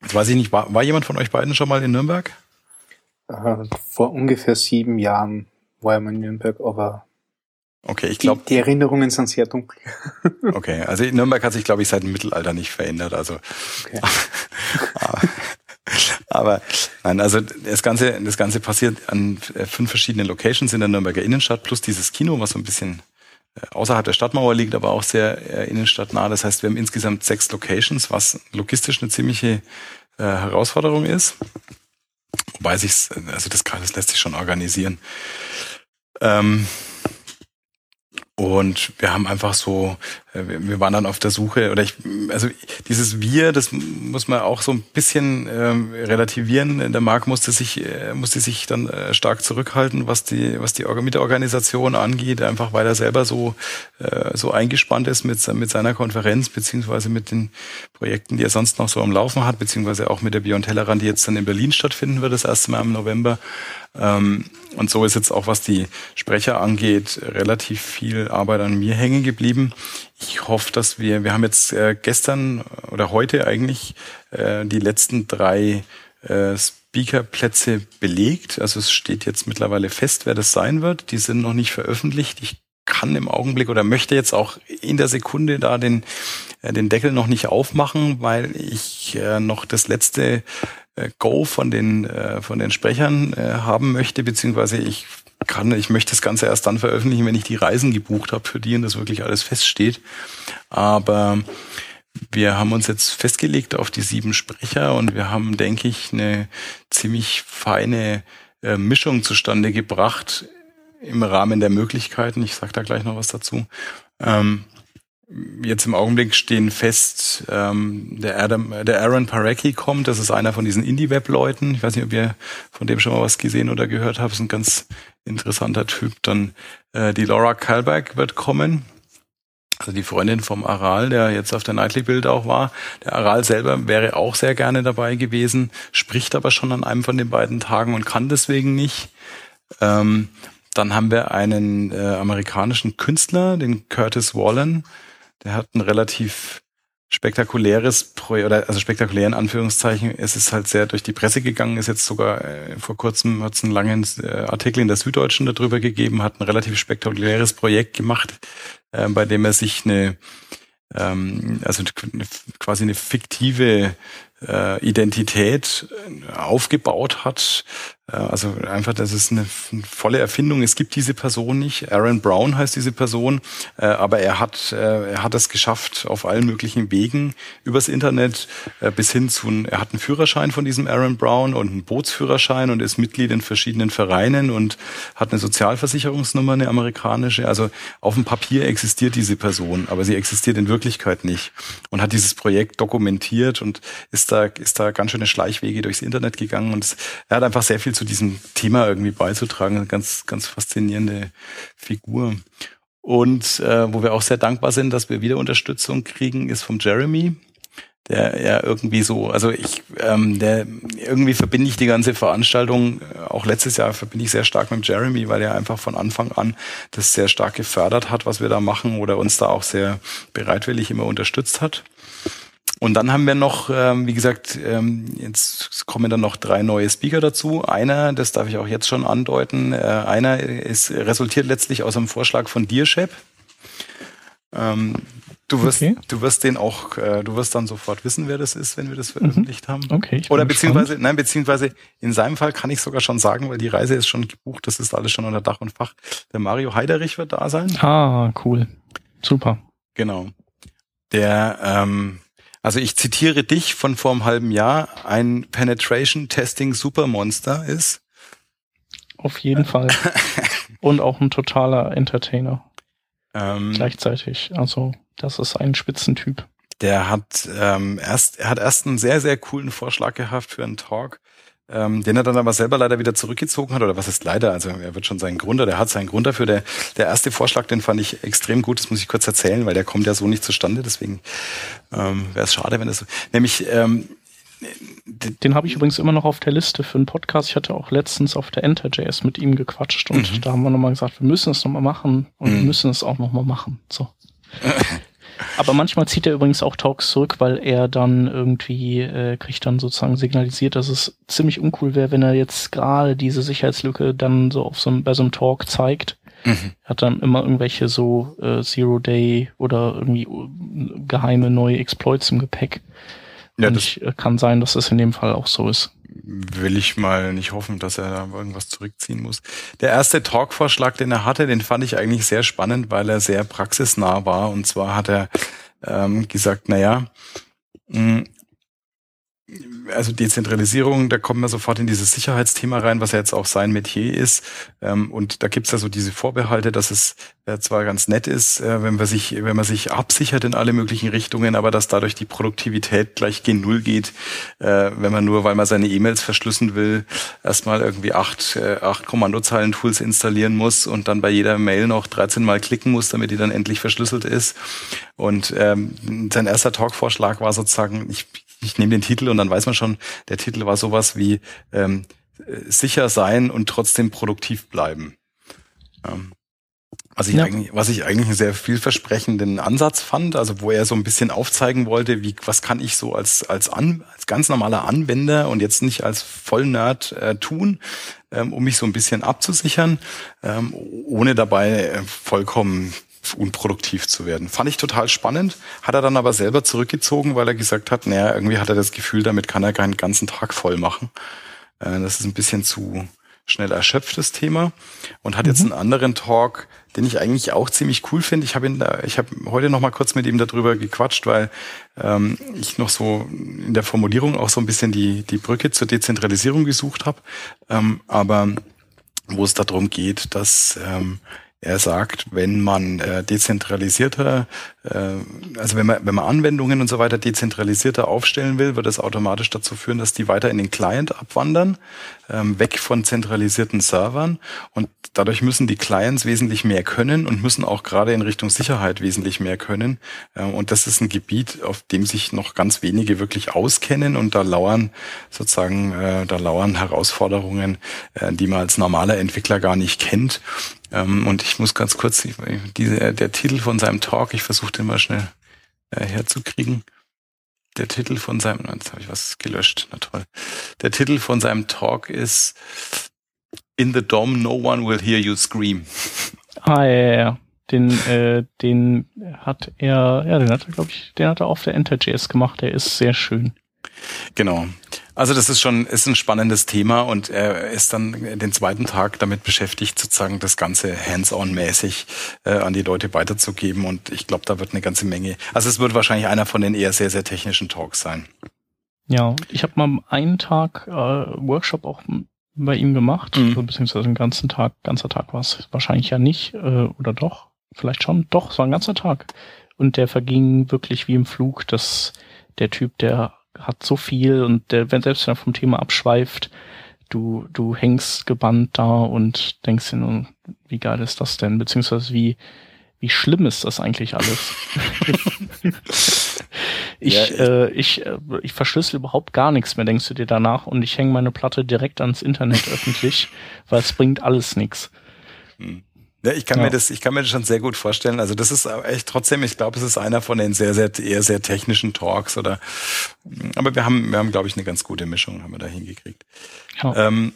Jetzt weiß ich nicht, war, war jemand von euch beiden schon mal in Nürnberg? Äh, vor ungefähr sieben Jahren war ich mal in Nürnberg, aber Okay, ich glaube. Die, die, Erinnerungen sind sehr dunkel. <laughs> okay, also Nürnberg hat sich, glaube ich, seit dem Mittelalter nicht verändert. Also. Okay. aber, <laughs> aber nein, also das Ganze, das Ganze passiert an äh, fünf verschiedenen Locations in der Nürnberger Innenstadt, plus dieses Kino, was so ein bisschen außerhalb der Stadtmauer liegt, aber auch sehr innenstadtnah. Das heißt, wir haben insgesamt sechs Locations, was logistisch eine ziemliche äh, Herausforderung ist. Wobei sich, also das, das lässt sich schon organisieren. Ähm, und wir haben einfach so, äh, wir waren dann auf der Suche, oder ich, also dieses Wir, das muss man auch so ein bisschen ähm, relativieren. Der Marc musste sich, äh, musste sich dann äh, stark zurückhalten, was die, was die Mitorganisation angeht, einfach weil er selber so, äh, so eingespannt ist mit, mit seiner Konferenz, beziehungsweise mit den Projekten, die er sonst noch so am Laufen hat, beziehungsweise auch mit der Beyond Tellerrand, die jetzt dann in Berlin stattfinden wird, das erste Mal im November. Ähm, und so ist jetzt auch, was die Sprecher angeht, relativ viel Arbeit an mir hängen geblieben. Ich hoffe, dass wir, wir haben jetzt äh, gestern oder heute eigentlich äh, die letzten drei äh, Speakerplätze belegt. Also es steht jetzt mittlerweile fest, wer das sein wird. Die sind noch nicht veröffentlicht. Ich kann im Augenblick oder möchte jetzt auch in der Sekunde da den, äh, den Deckel noch nicht aufmachen, weil ich äh, noch das letzte äh, Go von den, äh, von den Sprechern äh, haben möchte, beziehungsweise ich kann, ich möchte das Ganze erst dann veröffentlichen, wenn ich die Reisen gebucht habe für die und das wirklich alles feststeht. Aber wir haben uns jetzt festgelegt auf die sieben Sprecher und wir haben, denke ich, eine ziemlich feine äh, Mischung zustande gebracht im Rahmen der Möglichkeiten. Ich sage da gleich noch was dazu. Ähm, Jetzt im Augenblick stehen fest, ähm, der, Adam, der Aaron Parecki kommt. Das ist einer von diesen Indie-Web-Leuten. Ich weiß nicht, ob ihr von dem schon mal was gesehen oder gehört habt. Ist ein ganz interessanter Typ. Dann äh, die Laura Kalberg wird kommen. Also die Freundin vom Aral, der jetzt auf der Nightly-Bild auch war. Der Aral selber wäre auch sehr gerne dabei gewesen, spricht aber schon an einem von den beiden Tagen und kann deswegen nicht. Ähm, dann haben wir einen äh, amerikanischen Künstler, den Curtis Wallen der hat ein relativ spektakuläres Projekt, oder also spektakulär in Anführungszeichen, es ist halt sehr durch die Presse gegangen, ist jetzt sogar äh, vor kurzem hat es einen langen äh, Artikel in der Süddeutschen darüber gegeben, hat ein relativ spektakuläres Projekt gemacht, äh, bei dem er sich eine ähm, also quasi eine fiktive äh, Identität äh, aufgebaut hat, also einfach, das ist eine volle Erfindung. Es gibt diese Person nicht. Aaron Brown heißt diese Person, äh, aber er hat, äh, er hat es geschafft auf allen möglichen Wegen übers Internet äh, bis hin zu, er hat einen Führerschein von diesem Aaron Brown und einen Bootsführerschein und ist Mitglied in verschiedenen Vereinen und hat eine Sozialversicherungsnummer, eine amerikanische. Also auf dem Papier existiert diese Person, aber sie existiert in Wirklichkeit nicht und hat dieses Projekt dokumentiert und ist da, ist da ganz schöne Schleichwege durchs Internet gegangen und er hat einfach sehr viel zu diesem Thema irgendwie beizutragen. Eine ganz, ganz faszinierende Figur. Und äh, wo wir auch sehr dankbar sind, dass wir wieder Unterstützung kriegen, ist vom Jeremy. der ja irgendwie so, also ich, ähm, der irgendwie verbinde ich die ganze Veranstaltung, äh, auch letztes Jahr verbinde ich sehr stark mit Jeremy, weil er einfach von Anfang an das sehr stark gefördert hat, was wir da machen, oder uns da auch sehr bereitwillig immer unterstützt hat. Und dann haben wir noch, ähm, wie gesagt, ähm, jetzt kommen dann noch drei neue Speaker dazu. Einer, das darf ich auch jetzt schon andeuten, äh, einer ist resultiert letztlich aus einem Vorschlag von dir, Shep. Ähm, du wirst, okay. du wirst den auch, äh, du wirst dann sofort wissen, wer das ist, wenn wir das mhm. veröffentlicht mhm. haben. Okay. Oder beziehungsweise, gespannt. nein, beziehungsweise in seinem Fall kann ich sogar schon sagen, weil die Reise ist schon gebucht, das ist alles schon unter Dach und Fach. Der Mario Heiderich wird da sein. Ah, cool. Super. Genau. Der, ähm, also ich zitiere dich von vor einem halben Jahr, ein Penetration Testing Supermonster ist. Auf jeden Fall. <laughs> Und auch ein totaler Entertainer. Ähm, Gleichzeitig. Also, das ist ein Spitzentyp. Der hat ähm, erst, er hat erst einen sehr, sehr coolen Vorschlag gehabt für einen Talk, ähm, den er dann aber selber leider wieder zurückgezogen hat, oder was ist leider, also er wird schon seinen Grund, der hat seinen Grund dafür. Der, der erste Vorschlag, den fand ich extrem gut, das muss ich kurz erzählen, weil der kommt ja so nicht zustande, deswegen ähm, wäre es schade, wenn das so. Nämlich ähm, den, den habe ich übrigens immer noch auf der Liste für einen Podcast. Ich hatte auch letztens auf der Enter.js mit ihm gequatscht und mhm. da haben wir nochmal gesagt, wir müssen es nochmal machen und mhm. wir müssen es auch nochmal machen. So. <laughs> Aber manchmal zieht er übrigens auch Talks zurück, weil er dann irgendwie äh, kriegt dann sozusagen signalisiert, dass es ziemlich uncool wäre, wenn er jetzt gerade diese Sicherheitslücke dann so auf so einem, bei so einem Talk zeigt. Mhm. Er hat dann immer irgendwelche so äh, Zero Day oder irgendwie äh, geheime neue Exploits im Gepäck. Ja, Und das ich, äh, kann sein, dass das in dem Fall auch so ist. Will ich mal nicht hoffen, dass er da irgendwas zurückziehen muss. Der erste Talk-Vorschlag, den er hatte, den fand ich eigentlich sehr spannend, weil er sehr praxisnah war. Und zwar hat er ähm, gesagt, naja, mh, also Dezentralisierung, da kommt man sofort in dieses Sicherheitsthema rein, was ja jetzt auch sein Metier ist. Ähm, und da gibt's ja so diese Vorbehalte, dass es äh, zwar ganz nett ist, äh, wenn man sich, wenn man sich absichert in alle möglichen Richtungen, aber dass dadurch die Produktivität gleich gen Null geht, äh, wenn man nur, weil man seine E-Mails verschlüsseln will, erstmal irgendwie acht, acht Kommandozeilen-Tools installieren muss und dann bei jeder Mail noch 13 Mal klicken muss, damit die dann endlich verschlüsselt ist. Und ähm, sein erster Talk-Vorschlag war sozusagen, ich ich nehme den Titel und dann weiß man schon, der Titel war sowas wie ähm, sicher sein und trotzdem produktiv bleiben. Ähm, was ich, ja. eigentlich, was ich eigentlich einen sehr vielversprechenden Ansatz fand, also wo er so ein bisschen aufzeigen wollte, wie was kann ich so als als, an, als ganz normaler Anwender und jetzt nicht als Vollnerd äh, tun, ähm, um mich so ein bisschen abzusichern, ähm, ohne dabei äh, vollkommen unproduktiv zu werden. Fand ich total spannend, hat er dann aber selber zurückgezogen, weil er gesagt hat, naja, irgendwie hat er das Gefühl, damit kann er keinen ganzen Tag voll machen. Äh, das ist ein bisschen zu schnell erschöpftes Thema und hat mhm. jetzt einen anderen Talk, den ich eigentlich auch ziemlich cool finde. Ich habe ihn da, ich habe heute noch mal kurz mit ihm darüber gequatscht, weil ähm, ich noch so in der Formulierung auch so ein bisschen die die Brücke zur Dezentralisierung gesucht habe, ähm, aber wo es darum geht, dass ähm, er sagt, wenn man äh, dezentralisierter, äh, also wenn man, wenn man Anwendungen und so weiter dezentralisierter aufstellen will, wird das automatisch dazu führen, dass die weiter in den Client abwandern, ähm, weg von zentralisierten Servern. Und dadurch müssen die Clients wesentlich mehr können und müssen auch gerade in Richtung Sicherheit wesentlich mehr können. Ähm, und das ist ein Gebiet, auf dem sich noch ganz wenige wirklich auskennen. Und da lauern sozusagen, äh, da lauern Herausforderungen, äh, die man als normaler Entwickler gar nicht kennt. Ähm, und ich muss ganz kurz, diese, der Titel von seinem Talk, ich versuche den mal schnell äh, herzukriegen. Der Titel von seinem, jetzt habe ich was gelöscht, na toll. Der Titel von seinem Talk ist In the Dome, no one will hear you scream. Ah, ja, ja. Den, äh, den hat er, ja, den hat er, glaube ich, den hat er auf der Enter.js gemacht. Der ist sehr schön. Genau. Also das ist schon ist ein spannendes Thema und er ist dann den zweiten Tag damit beschäftigt, sozusagen das Ganze hands-on-mäßig äh, an die Leute weiterzugeben. Und ich glaube, da wird eine ganze Menge. Also es wird wahrscheinlich einer von den eher sehr, sehr technischen Talks sein. Ja, ich habe mal einen Tag äh, Workshop auch bei ihm gemacht, mhm. also, beziehungsweise den ganzen Tag, ganzer Tag war es wahrscheinlich ja nicht, äh, oder doch, vielleicht schon, doch, es war ein ganzer Tag. Und der verging wirklich wie im Flug, dass der Typ, der hat so viel und der, wenn selbst wenn er vom Thema abschweift, du, du hängst gebannt da und denkst dir nun, wie geil ist das denn? Beziehungsweise wie, wie schlimm ist das eigentlich alles? <laughs> Ich, ja, äh, ich, äh, ich verschlüssel überhaupt gar nichts mehr, denkst du dir danach, und ich hänge meine Platte direkt ans Internet öffentlich, weil es bringt alles nichts. Hm. Ja, ich kann ja. mir das, ich kann mir das schon sehr gut vorstellen. Also das ist echt trotzdem, ich glaube, es ist einer von den sehr, sehr, eher sehr technischen Talks oder, aber wir haben, wir haben, glaube ich, eine ganz gute Mischung, haben wir da hingekriegt. Ja. Ähm,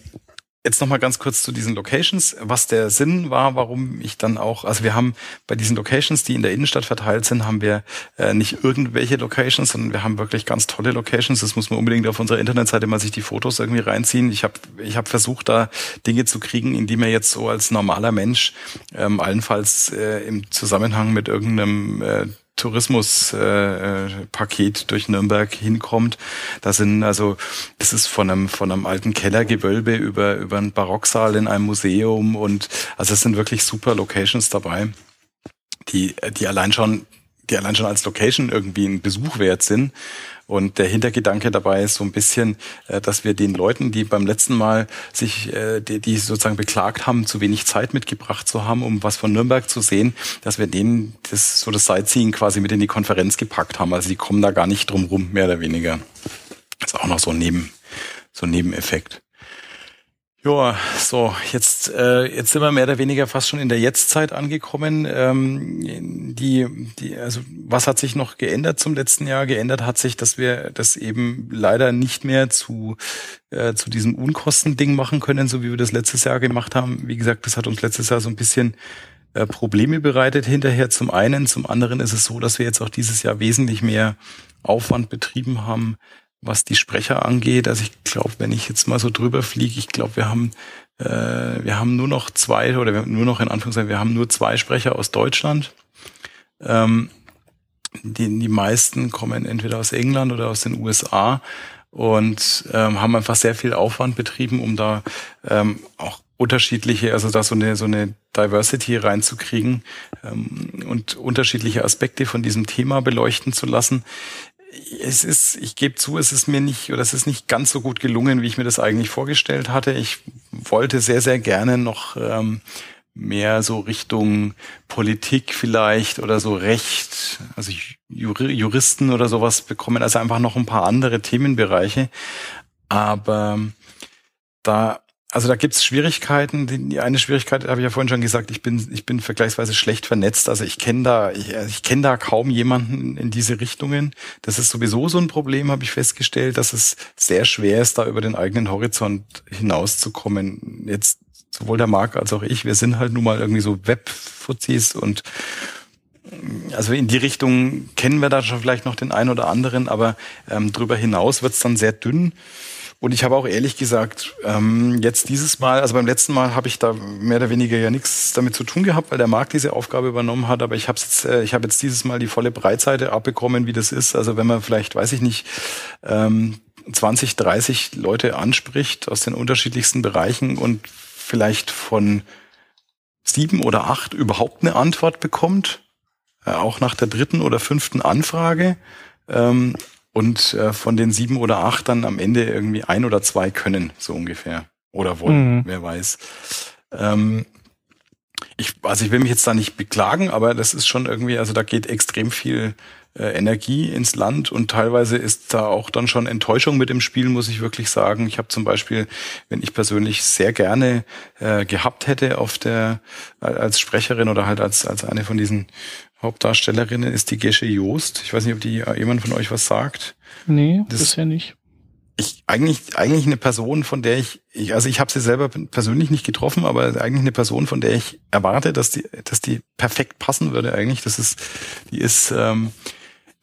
Jetzt noch mal ganz kurz zu diesen Locations, was der Sinn war, warum ich dann auch, also wir haben bei diesen Locations, die in der Innenstadt verteilt sind, haben wir äh, nicht irgendwelche Locations, sondern wir haben wirklich ganz tolle Locations. Das muss man unbedingt auf unserer Internetseite mal sich die Fotos irgendwie reinziehen. Ich habe ich hab versucht, da Dinge zu kriegen, in die man jetzt so als normaler Mensch ähm, allenfalls äh, im Zusammenhang mit irgendeinem äh, Tourismuspaket äh, durch Nürnberg hinkommt. Da sind also, das ist von einem, von einem alten Kellergewölbe über, über einen Barocksaal in einem Museum und also es sind wirklich super Locations dabei, die, die allein schon, die allein schon als Location irgendwie ein Besuch wert sind. Und der Hintergedanke dabei ist so ein bisschen, äh, dass wir den Leuten, die beim letzten Mal sich, äh, die, die sozusagen beklagt haben, zu wenig Zeit mitgebracht zu haben, um was von Nürnberg zu sehen, dass wir denen das so das Sightseeing quasi mit in die Konferenz gepackt haben. Also die kommen da gar nicht drum rum, mehr oder weniger. Das ist auch noch so ein Neben, so ein Nebeneffekt. Ja, so, jetzt, äh, jetzt sind wir mehr oder weniger fast schon in der Jetztzeit angekommen. Ähm, die, die, also was hat sich noch geändert zum letzten Jahr? Geändert hat sich, dass wir das eben leider nicht mehr zu, äh, zu diesem Unkostending machen können, so wie wir das letztes Jahr gemacht haben. Wie gesagt, das hat uns letztes Jahr so ein bisschen äh, Probleme bereitet hinterher zum einen. Zum anderen ist es so, dass wir jetzt auch dieses Jahr wesentlich mehr Aufwand betrieben haben, was die Sprecher angeht. Also ich glaube, wenn ich jetzt mal so drüber fliege, ich glaube, wir haben äh, wir haben nur noch zwei oder wir haben nur noch in Anführungszeichen, wir haben nur zwei Sprecher aus Deutschland. Ähm, die, die meisten kommen entweder aus England oder aus den USA und ähm, haben einfach sehr viel Aufwand betrieben, um da ähm, auch unterschiedliche, also da so eine so eine Diversity reinzukriegen ähm, und unterschiedliche Aspekte von diesem Thema beleuchten zu lassen es ist, ich gebe zu, es ist mir nicht oder es ist nicht ganz so gut gelungen, wie ich mir das eigentlich vorgestellt hatte. Ich wollte sehr, sehr gerne noch ähm, mehr so Richtung Politik vielleicht oder so Recht, also Juristen oder sowas bekommen, also einfach noch ein paar andere Themenbereiche. Aber da also da gibt's Schwierigkeiten. Die eine Schwierigkeit habe ich ja vorhin schon gesagt. Ich bin ich bin vergleichsweise schlecht vernetzt. Also ich kenne da ich, ich kenne da kaum jemanden in diese Richtungen. Das ist sowieso so ein Problem, habe ich festgestellt, dass es sehr schwer ist, da über den eigenen Horizont hinauszukommen. Jetzt sowohl der Marc als auch ich. Wir sind halt nun mal irgendwie so Webfuzis und also in die Richtung kennen wir da schon vielleicht noch den einen oder anderen, aber ähm, darüber hinaus wird's dann sehr dünn. Und ich habe auch ehrlich gesagt, ähm, jetzt dieses Mal, also beim letzten Mal habe ich da mehr oder weniger ja nichts damit zu tun gehabt, weil der Markt diese Aufgabe übernommen hat. Aber ich habe jetzt, äh, ich habe jetzt dieses Mal die volle Breitseite abbekommen, wie das ist. Also wenn man vielleicht, weiß ich nicht, ähm, 20, 30 Leute anspricht aus den unterschiedlichsten Bereichen und vielleicht von sieben oder acht überhaupt eine Antwort bekommt, äh, auch nach der dritten oder fünften Anfrage. Ähm, und äh, von den sieben oder acht dann am Ende irgendwie ein oder zwei können, so ungefähr. Oder wollen, mhm. wer weiß. Ähm, ich, also ich will mich jetzt da nicht beklagen, aber das ist schon irgendwie, also da geht extrem viel äh, Energie ins Land und teilweise ist da auch dann schon Enttäuschung mit im Spiel, muss ich wirklich sagen. Ich habe zum Beispiel, wenn ich persönlich sehr gerne äh, gehabt hätte auf der als Sprecherin oder halt als als eine von diesen Hauptdarstellerinnen ist die Gesche Joost. Ich weiß nicht, ob die äh, jemand von euch was sagt. Nee, das bisher nicht. Ich eigentlich eigentlich eine Person, von der ich, ich also ich habe sie selber persönlich nicht getroffen, aber eigentlich eine Person, von der ich erwarte, dass die dass die perfekt passen würde eigentlich. Das ist die ist ähm,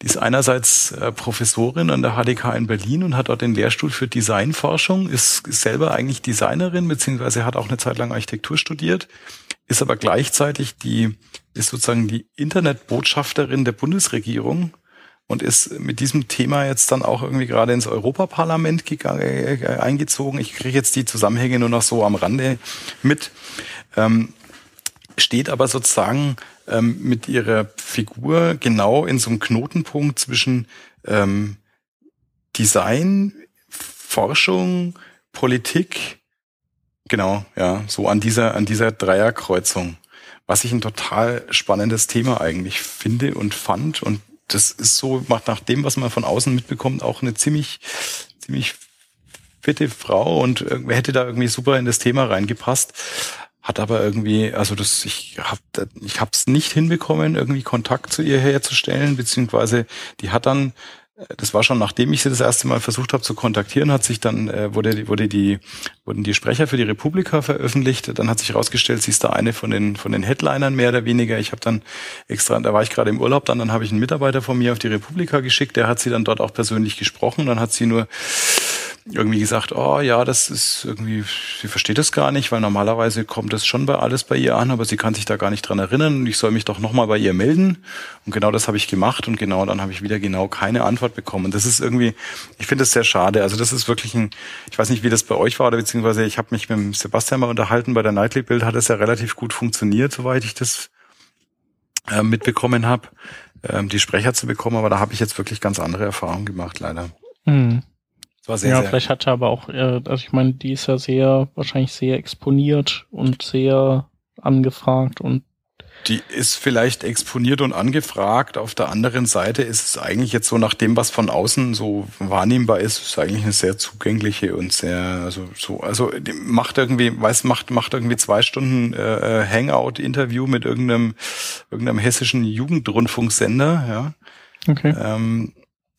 die ist einerseits äh, Professorin an der HDK in Berlin und hat dort den Lehrstuhl für Designforschung, ist, ist selber eigentlich Designerin, beziehungsweise hat auch eine Zeit lang Architektur studiert, ist aber gleichzeitig die ist sozusagen die Internetbotschafterin der Bundesregierung und ist mit diesem Thema jetzt dann auch irgendwie gerade ins Europaparlament äh, eingezogen. Ich kriege jetzt die Zusammenhänge nur noch so am Rande mit. Ähm, steht aber sozusagen ähm, mit ihrer Figur genau in so einem Knotenpunkt zwischen ähm, Design, Forschung, Politik, genau, ja, so an dieser, an dieser Dreierkreuzung. Was ich ein total spannendes Thema eigentlich finde und fand und das ist so, macht nach dem, was man von außen mitbekommt, auch eine ziemlich, ziemlich fitte Frau und hätte da irgendwie super in das Thema reingepasst. Hat aber irgendwie, also das, ich hab, ich hab's nicht hinbekommen, irgendwie Kontakt zu ihr herzustellen, beziehungsweise die hat dann, das war schon nachdem ich sie das erste Mal versucht habe zu kontaktieren, hat sich dann, äh, wurde, wurde die, wurden die Sprecher für die Republika veröffentlicht. Dann hat sich herausgestellt, sie ist da eine von den, von den Headlinern mehr oder weniger. Ich habe dann extra, da war ich gerade im Urlaub, dann, dann habe ich einen Mitarbeiter von mir auf die Republika geschickt, der hat sie dann dort auch persönlich gesprochen. Dann hat sie nur irgendwie gesagt, oh ja, das ist irgendwie, sie versteht das gar nicht, weil normalerweise kommt das schon bei alles bei ihr an, aber sie kann sich da gar nicht dran erinnern und ich soll mich doch nochmal bei ihr melden. Und genau das habe ich gemacht und genau dann habe ich wieder genau keine Antwort bekommen. Und das ist irgendwie, ich finde das sehr schade. Also das ist wirklich ein, ich weiß nicht, wie das bei euch war, oder beziehungsweise ich habe mich mit Sebastian mal unterhalten, bei der Nightly Bild hat es ja relativ gut funktioniert, soweit ich das äh, mitbekommen habe, äh, die Sprecher zu bekommen, aber da habe ich jetzt wirklich ganz andere Erfahrungen gemacht, leider. Mhm. Sehr, ja, sehr vielleicht hat er aber auch, äh, also ich meine, die ist ja sehr, wahrscheinlich sehr exponiert und sehr angefragt und die ist vielleicht exponiert und angefragt. Auf der anderen Seite ist es eigentlich jetzt so nach dem, was von außen so wahrnehmbar ist, ist eigentlich eine sehr zugängliche und sehr, also so, also macht irgendwie, weiß, macht, macht irgendwie zwei Stunden äh, äh, Hangout-Interview mit irgendeinem, irgendeinem hessischen Jugendrundfunksender, ja. Okay. Ähm,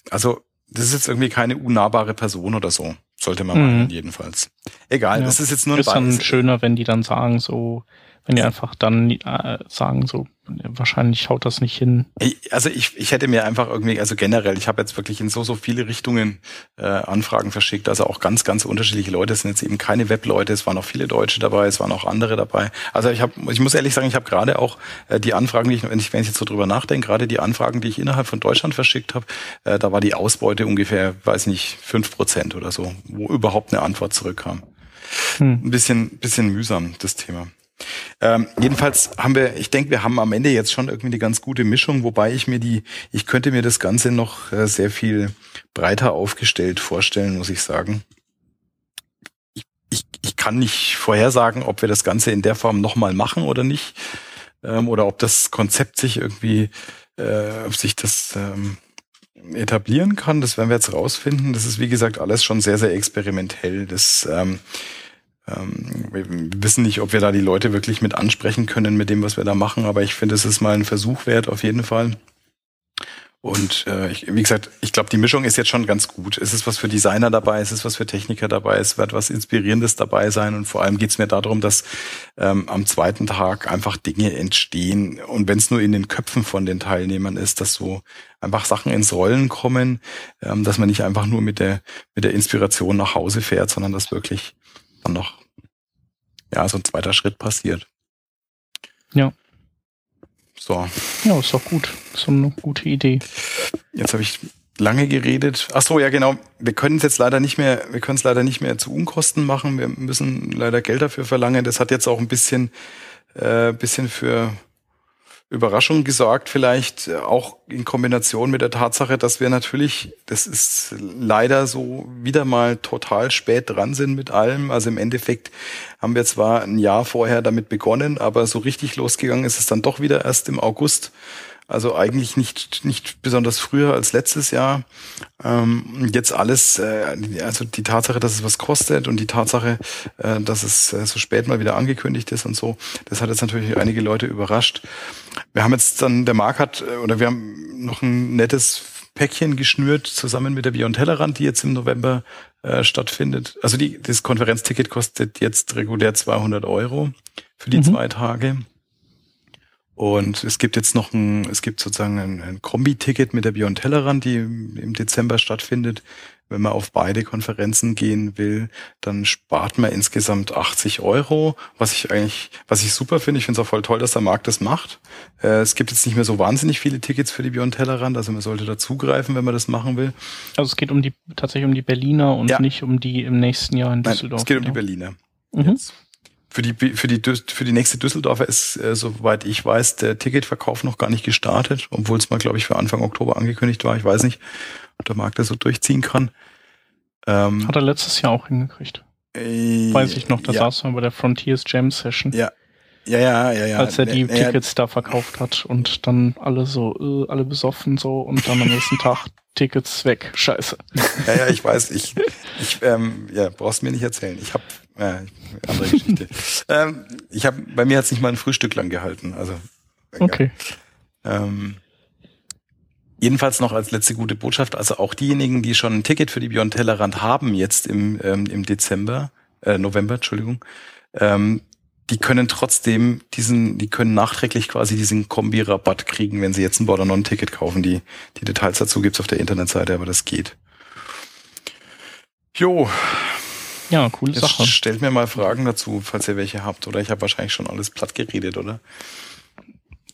also das ist jetzt irgendwie keine unnahbare Person oder so. Sollte man mhm. meinen, jedenfalls. Egal, ja. das ist jetzt nur ein Ist dann schöner, wenn die dann sagen, so, wenn die einfach dann äh, sagen, so, wahrscheinlich haut das nicht hin. Also ich, ich hätte mir einfach irgendwie, also generell, ich habe jetzt wirklich in so, so viele Richtungen äh, Anfragen verschickt, also auch ganz, ganz unterschiedliche Leute. Es sind jetzt eben keine Webleute, es waren auch viele Deutsche dabei, es waren auch andere dabei. Also ich habe, ich muss ehrlich sagen, ich habe gerade auch äh, die Anfragen, die ich, wenn ich, wenn ich jetzt so drüber nachdenke, gerade die Anfragen, die ich innerhalb von Deutschland verschickt habe, äh, da war die Ausbeute ungefähr, weiß nicht, fünf Prozent oder so, wo überhaupt eine Antwort zurückkam. Hm. Ein bisschen, bisschen mühsam, das Thema. Ähm, jedenfalls haben wir, ich denke, wir haben am Ende jetzt schon irgendwie eine ganz gute Mischung, wobei ich mir die, ich könnte mir das Ganze noch äh, sehr viel breiter aufgestellt vorstellen, muss ich sagen. Ich, ich, ich kann nicht vorhersagen, ob wir das Ganze in der Form nochmal machen oder nicht, ähm, oder ob das Konzept sich irgendwie, äh, ob sich das ähm, etablieren kann. Das werden wir jetzt rausfinden. Das ist, wie gesagt, alles schon sehr, sehr experimentell. Das ähm, wir wissen nicht, ob wir da die Leute wirklich mit ansprechen können mit dem, was wir da machen, aber ich finde, es ist mal ein Versuch wert, auf jeden Fall. Und äh, ich, wie gesagt, ich glaube, die Mischung ist jetzt schon ganz gut. Es ist was für Designer dabei, es ist was für Techniker dabei, es wird was Inspirierendes dabei sein und vor allem geht es mir darum, dass ähm, am zweiten Tag einfach Dinge entstehen und wenn es nur in den Köpfen von den Teilnehmern ist, dass so einfach Sachen ins Rollen kommen, ähm, dass man nicht einfach nur mit der mit der Inspiration nach Hause fährt, sondern dass wirklich dann noch ja, so ein zweiter Schritt passiert. Ja. So. Ja, ist doch gut. So eine gute Idee. Jetzt habe ich lange geredet. Ach so, ja genau. Wir können es jetzt leider nicht mehr, wir können es leider nicht mehr zu Unkosten machen. Wir müssen leider Geld dafür verlangen. Das hat jetzt auch ein bisschen, äh, bisschen für Überraschung gesorgt, vielleicht äh, auch in Kombination mit der Tatsache, dass wir natürlich, das ist leider so, wieder mal total spät dran sind mit allem. Also im Endeffekt haben wir zwar ein Jahr vorher damit begonnen, aber so richtig losgegangen ist es dann doch wieder erst im August. Also eigentlich nicht, nicht besonders früher als letztes Jahr. Ähm, jetzt alles, äh, also die Tatsache, dass es was kostet und die Tatsache, äh, dass es äh, so spät mal wieder angekündigt ist und so, das hat jetzt natürlich einige Leute überrascht. Wir haben jetzt dann, der Marc hat, äh, oder wir haben noch ein nettes Päckchen geschnürt zusammen mit der Beyond Tellerrand, die jetzt im November äh, stattfindet. Also die, das Konferenzticket kostet jetzt regulär 200 Euro für die mhm. zwei Tage. Und es gibt jetzt noch ein, es gibt sozusagen ein, ein Kombi-Ticket mit der Beyond Tellerrand, die im Dezember stattfindet. Wenn man auf beide Konferenzen gehen will, dann spart man insgesamt 80 Euro, was ich eigentlich, was ich super finde. Ich finde es auch voll toll, dass der Markt das macht. Äh, es gibt jetzt nicht mehr so wahnsinnig viele Tickets für die Beyond Tellerrand, also man sollte dazugreifen, wenn man das machen will. Also es geht um die, tatsächlich um die Berliner und ja. nicht um die im nächsten Jahr in Düsseldorf. Nein, es geht um die Berliner. Mhm. Jetzt. Für die, für die, für die nächste Düsseldorfer ist, äh, soweit ich weiß, der Ticketverkauf noch gar nicht gestartet, obwohl es mal, glaube ich, für Anfang Oktober angekündigt war. Ich weiß nicht, ob der Markt das so durchziehen kann. Ähm, Hat er letztes Jahr auch hingekriegt. Äh, weiß ich noch, da ja. saß man bei der Frontiers Jam Session. Ja. Ja, ja, ja, ja. Als er die ja, Tickets da verkauft hat und dann alle so, äh, alle besoffen so und dann am nächsten Tag Tickets weg. Scheiße. Ja, ja, ich weiß. Ich, ich ähm, ja, brauchst mir nicht erzählen. Ich habe äh, andere Geschichte. <laughs> ähm, ich habe, bei mir hat's nicht mal ein Frühstück lang gehalten. Also. Egal. Okay. Ähm, Jedenfalls noch als letzte gute Botschaft, also auch diejenigen, die schon ein Ticket für die Beyond Tellerrand haben, jetzt im, ähm, im Dezember, äh, November, Entschuldigung, ähm, die können trotzdem diesen, die können nachträglich quasi diesen Kombi-Rabatt kriegen, wenn sie jetzt ein Border Non-Ticket kaufen. Die, die Details dazu gibt's auf der Internetseite, aber das geht. Jo. Ja, coole jetzt Sache. Stellt mir mal Fragen dazu, falls ihr welche habt. Oder ich habe wahrscheinlich schon alles platt geredet, oder?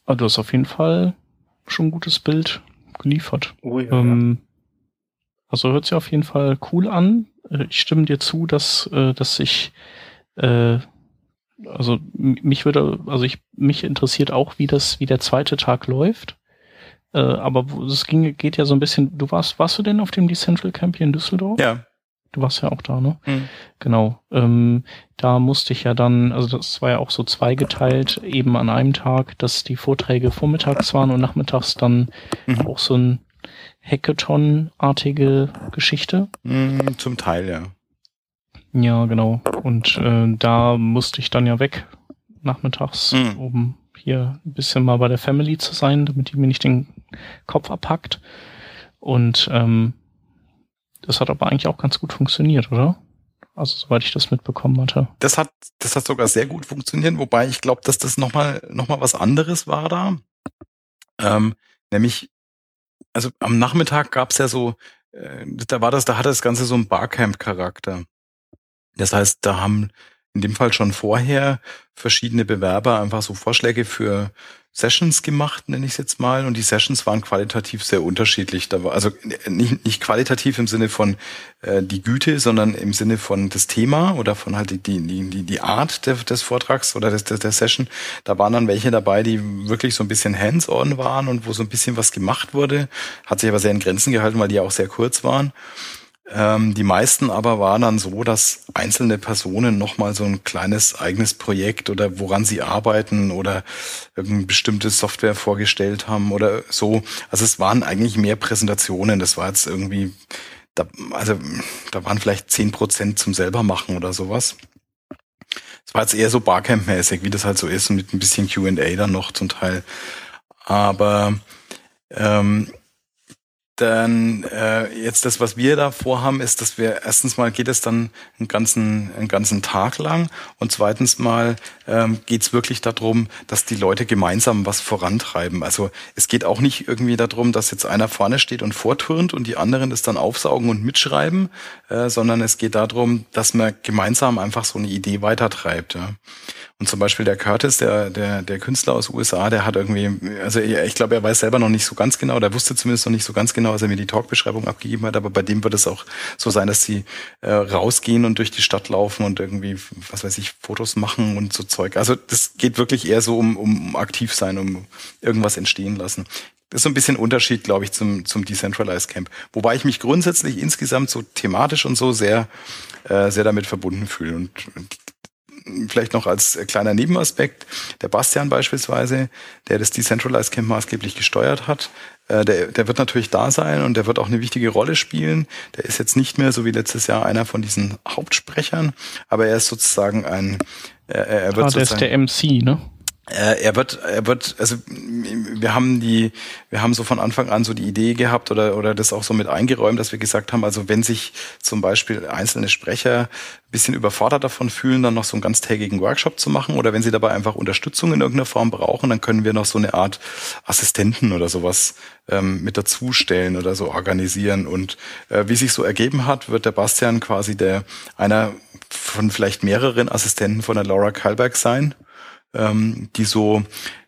Aber du hast auf jeden Fall schon ein gutes Bild geliefert. Oh ja. Ähm, also hört sich auf jeden Fall cool an. Äh, ich stimme dir zu, dass, äh, dass ich äh, also mich würde, also ich mich interessiert auch, wie das, wie der zweite Tag läuft. Äh, aber es ging, geht ja so ein bisschen. Du warst, warst du denn auf dem Decentral Camp hier in Düsseldorf? Ja. Du warst ja auch da, ne? Mhm. Genau. Ähm, da musste ich ja dann, also das war ja auch so zweigeteilt, eben an einem Tag, dass die Vorträge vormittags waren und nachmittags dann mhm. auch so ein Hackathon-artige Geschichte. Mhm, zum Teil, ja. Ja, genau. Und äh, da musste ich dann ja weg nachmittags, mhm. um hier ein bisschen mal bei der Family zu sein, damit die mir nicht den Kopf abhackt. Und ähm, das hat aber eigentlich auch ganz gut funktioniert, oder? Also soweit ich das mitbekommen hatte. Das hat, das hat sogar sehr gut funktioniert, wobei ich glaube, dass das nochmal noch mal was anderes war da. Ähm, nämlich, also am Nachmittag gab's ja so, äh, da war das, da hatte das Ganze so einen Barcamp-Charakter. Das heißt, da haben in dem Fall schon vorher verschiedene Bewerber einfach so Vorschläge für Sessions gemacht, nenne ich es jetzt mal. Und die Sessions waren qualitativ sehr unterschiedlich. Da war, also nicht, nicht qualitativ im Sinne von äh, die Güte, sondern im Sinne von das Thema oder von halt die, die, die, die Art der, des Vortrags oder des, der, der Session. Da waren dann welche dabei, die wirklich so ein bisschen hands-on waren und wo so ein bisschen was gemacht wurde. Hat sich aber sehr in Grenzen gehalten, weil die ja auch sehr kurz waren. Ähm, die meisten aber waren dann so, dass einzelne Personen nochmal so ein kleines eigenes Projekt oder woran sie arbeiten oder irgendeine bestimmte Software vorgestellt haben oder so. Also es waren eigentlich mehr Präsentationen. Das war jetzt irgendwie, da, also da waren vielleicht zehn Prozent zum selber machen oder sowas. Es war jetzt eher so Barcamp-mäßig, wie das halt so ist, mit ein bisschen Q&A dann noch zum Teil. Aber ähm, dann äh, jetzt das, was wir da vorhaben, ist, dass wir erstens mal geht es dann einen ganzen, einen ganzen Tag lang und zweitens mal ähm, geht es wirklich darum, dass die Leute gemeinsam was vorantreiben. Also es geht auch nicht irgendwie darum, dass jetzt einer vorne steht und vorturnt und die anderen das dann aufsaugen und mitschreiben, äh, sondern es geht darum, dass man gemeinsam einfach so eine Idee weitertreibt. Ja. Und zum Beispiel der Curtis, der, der, der Künstler aus USA, der hat irgendwie, also ich glaube, er weiß selber noch nicht so ganz genau, der wusste zumindest noch nicht so ganz genau, als er mir die Talkbeschreibung abgegeben hat, aber bei dem wird es auch so sein, dass sie äh, rausgehen und durch die Stadt laufen und irgendwie, was weiß ich, Fotos machen und so Zeug. Also das geht wirklich eher so um, um aktiv sein, um irgendwas entstehen lassen. Das ist so ein bisschen Unterschied, glaube ich, zum, zum Decentralized Camp. Wobei ich mich grundsätzlich insgesamt so thematisch und so sehr, äh, sehr damit verbunden fühle. Und, und vielleicht noch als kleiner Nebenaspekt, der Bastian beispielsweise, der das Decentralized Camp maßgeblich gesteuert hat, äh, der, der wird natürlich da sein und der wird auch eine wichtige Rolle spielen. Der ist jetzt nicht mehr so wie letztes Jahr einer von diesen Hauptsprechern, aber er ist sozusagen ein, er, er wird ah, der ist der MC, ne? er wird, er wird, also wir haben die, wir haben so von Anfang an so die Idee gehabt oder oder das auch so mit eingeräumt, dass wir gesagt haben, also wenn sich zum Beispiel einzelne Sprecher ein bisschen überfordert davon fühlen, dann noch so einen ganztägigen Workshop zu machen oder wenn sie dabei einfach Unterstützung in irgendeiner Form brauchen, dann können wir noch so eine Art Assistenten oder sowas ähm, mit dazustellen oder so organisieren. Und äh, wie sich so ergeben hat, wird der Bastian quasi der einer von vielleicht mehreren Assistenten von der Laura Kalberg sein ähm, die so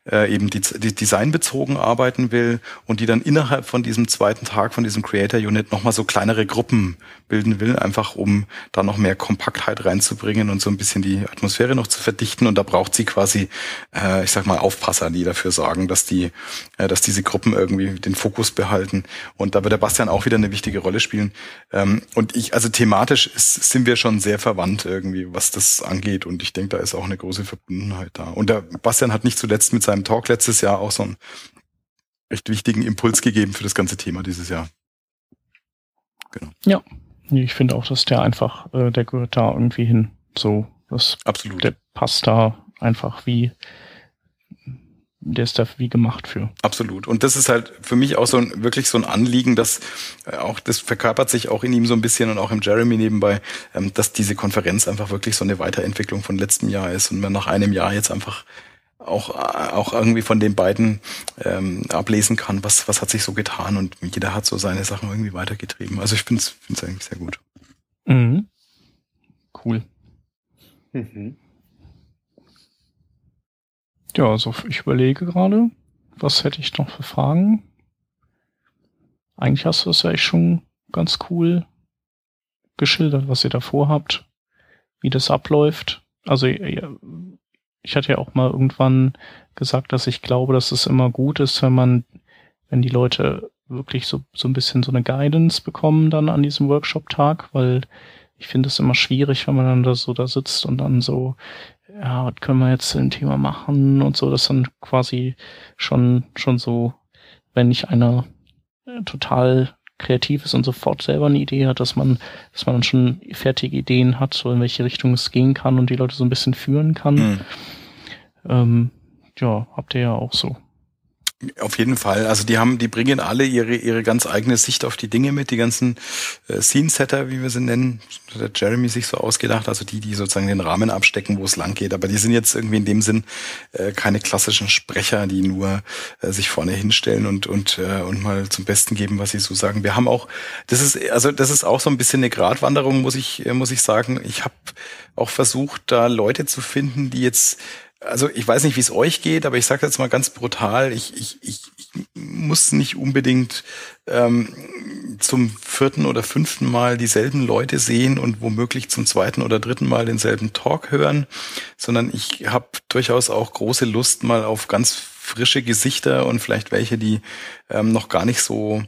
äh, eben die, die designbezogen arbeiten will und die dann innerhalb von diesem zweiten Tag von diesem Creator Unit nochmal so kleinere Gruppen bilden will, einfach um da noch mehr Kompaktheit reinzubringen und so ein bisschen die Atmosphäre noch zu verdichten. Und da braucht sie quasi, äh, ich sag mal, Aufpasser, die dafür sorgen, dass die, äh, dass diese Gruppen irgendwie den Fokus behalten. Und da wird der Bastian auch wieder eine wichtige Rolle spielen. Ähm, und ich, also thematisch ist, sind wir schon sehr verwandt irgendwie, was das angeht. Und ich denke, da ist auch eine große Verbundenheit da. Und der Bastian hat nicht zuletzt mit seinem Talk letztes Jahr auch so einen recht wichtigen Impuls gegeben für das ganze Thema dieses Jahr. Genau. Ja, ich finde auch, dass der einfach, äh, der gehört da irgendwie hin. So, das, Absolut. der passt da einfach wie, der ist da wie gemacht für. Absolut. Und das ist halt für mich auch so ein, wirklich so ein Anliegen, dass äh, auch, das verkörpert sich auch in ihm so ein bisschen und auch im Jeremy nebenbei, ähm, dass diese Konferenz einfach wirklich so eine Weiterentwicklung von letztem Jahr ist und man nach einem Jahr jetzt einfach auch, auch irgendwie von den beiden ähm, ablesen kann, was, was hat sich so getan und jeder hat so seine Sachen irgendwie weitergetrieben. Also ich finde es eigentlich sehr gut. Mhm. Cool. Mhm. Ja, also ich überlege gerade, was hätte ich noch für Fragen? Eigentlich hast du es ja echt schon ganz cool geschildert, was ihr davor habt, wie das abläuft. Also ich hatte ja auch mal irgendwann gesagt, dass ich glaube, dass es immer gut ist, wenn man, wenn die Leute wirklich so, so ein bisschen so eine Guidance bekommen dann an diesem Workshop-Tag, weil ich finde es immer schwierig, wenn man dann da so da sitzt und dann so, ja, was können wir jetzt zu Thema machen und so, das dann quasi schon, schon so, wenn nicht einer äh, total kreativ ist und sofort selber eine Idee hat, dass man, dass man dann schon fertige Ideen hat, so in welche Richtung es gehen kann und die Leute so ein bisschen führen kann. Mhm. Ähm, ja, habt ihr ja auch so. Auf jeden Fall. Also die haben, die bringen alle ihre ihre ganz eigene Sicht auf die Dinge mit, die ganzen äh, Scene-Setter, wie wir sie nennen, hat der Jeremy sich so ausgedacht, also die, die sozusagen den Rahmen abstecken, wo es lang geht. Aber die sind jetzt irgendwie in dem Sinn äh, keine klassischen Sprecher, die nur äh, sich vorne hinstellen und und äh, und mal zum Besten geben, was sie so sagen. Wir haben auch, das ist also das ist auch so ein bisschen eine Gratwanderung, muss ich äh, muss ich sagen. Ich habe auch versucht, da Leute zu finden, die jetzt also ich weiß nicht, wie es euch geht, aber ich sage jetzt mal ganz brutal, ich, ich, ich, ich muss nicht unbedingt ähm, zum vierten oder fünften Mal dieselben Leute sehen und womöglich zum zweiten oder dritten Mal denselben Talk hören, sondern ich habe durchaus auch große Lust mal auf ganz frische Gesichter und vielleicht welche, die ähm, noch gar nicht so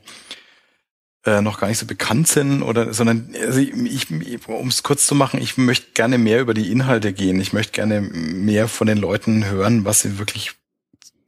äh, noch gar nicht so bekannt sind oder sondern also ich, ich, um es kurz zu machen, ich möchte gerne mehr über die Inhalte gehen. Ich möchte gerne mehr von den Leuten hören, was sie wirklich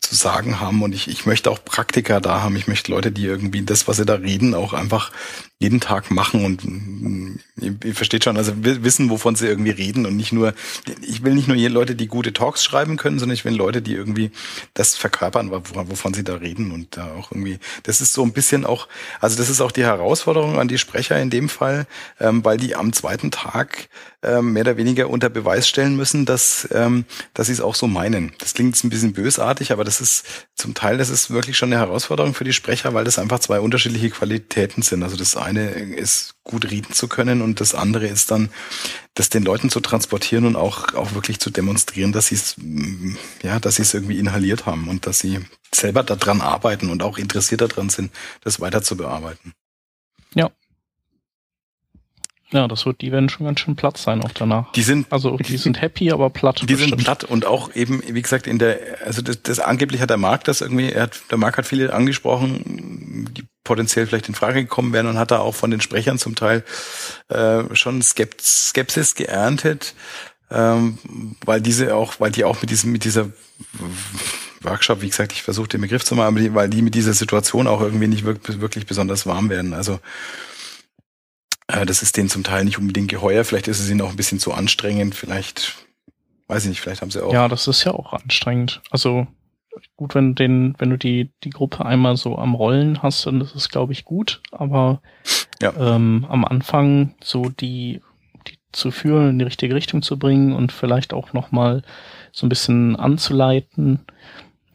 zu sagen haben und ich, ich möchte auch Praktiker da haben. Ich möchte Leute, die irgendwie das, was sie da reden, auch einfach jeden Tag machen und mm, ihr, ihr versteht schon, also wissen, wovon sie irgendwie reden und nicht nur, ich will nicht nur Leute, die gute Talks schreiben können, sondern ich will Leute, die irgendwie das verkörpern, wovon sie da reden und da auch irgendwie, das ist so ein bisschen auch, also das ist auch die Herausforderung an die Sprecher in dem Fall, ähm, weil die am zweiten Tag ähm, mehr oder weniger unter Beweis stellen müssen, dass, ähm, dass sie es auch so meinen. Das klingt jetzt ein bisschen bösartig, aber das ist zum Teil, das ist wirklich schon eine Herausforderung für die Sprecher, weil das einfach zwei unterschiedliche Qualitäten sind. Also das eine ist gut reden zu können und das andere ist dann, das den Leuten zu transportieren und auch, auch wirklich zu demonstrieren, dass sie es, mm, ja, dass sie es irgendwie inhaliert haben und dass sie selber daran arbeiten und auch interessiert daran sind, das weiter zu bearbeiten. Ja. Ja, das wird, die werden schon ganz schön platt sein auch danach. Die sind, also die sind happy, aber platt. Die bestimmt. sind platt und auch eben, wie gesagt, in der, also das, das angeblich hat der Markt das irgendwie, er hat, der Markt hat viele angesprochen, die potenziell vielleicht in Frage gekommen wären und hat da auch von den Sprechern zum Teil äh, schon Skepsis geerntet, ähm, weil diese auch, weil die auch mit diesem, mit dieser Workshop, wie gesagt, ich versuche den Begriff zu machen, weil die mit dieser Situation auch irgendwie nicht wirklich, besonders warm werden. Also das ist denen zum Teil nicht unbedingt geheuer, vielleicht ist es ihnen auch ein bisschen zu anstrengend, vielleicht, weiß ich nicht, vielleicht haben sie auch. Ja, das ist ja auch anstrengend. Also gut, wenn du den, wenn du die, die Gruppe einmal so am Rollen hast, dann ist es, glaube ich, gut. Aber ja. ähm, am Anfang so die, die zu führen, in die richtige Richtung zu bringen und vielleicht auch nochmal so ein bisschen anzuleiten,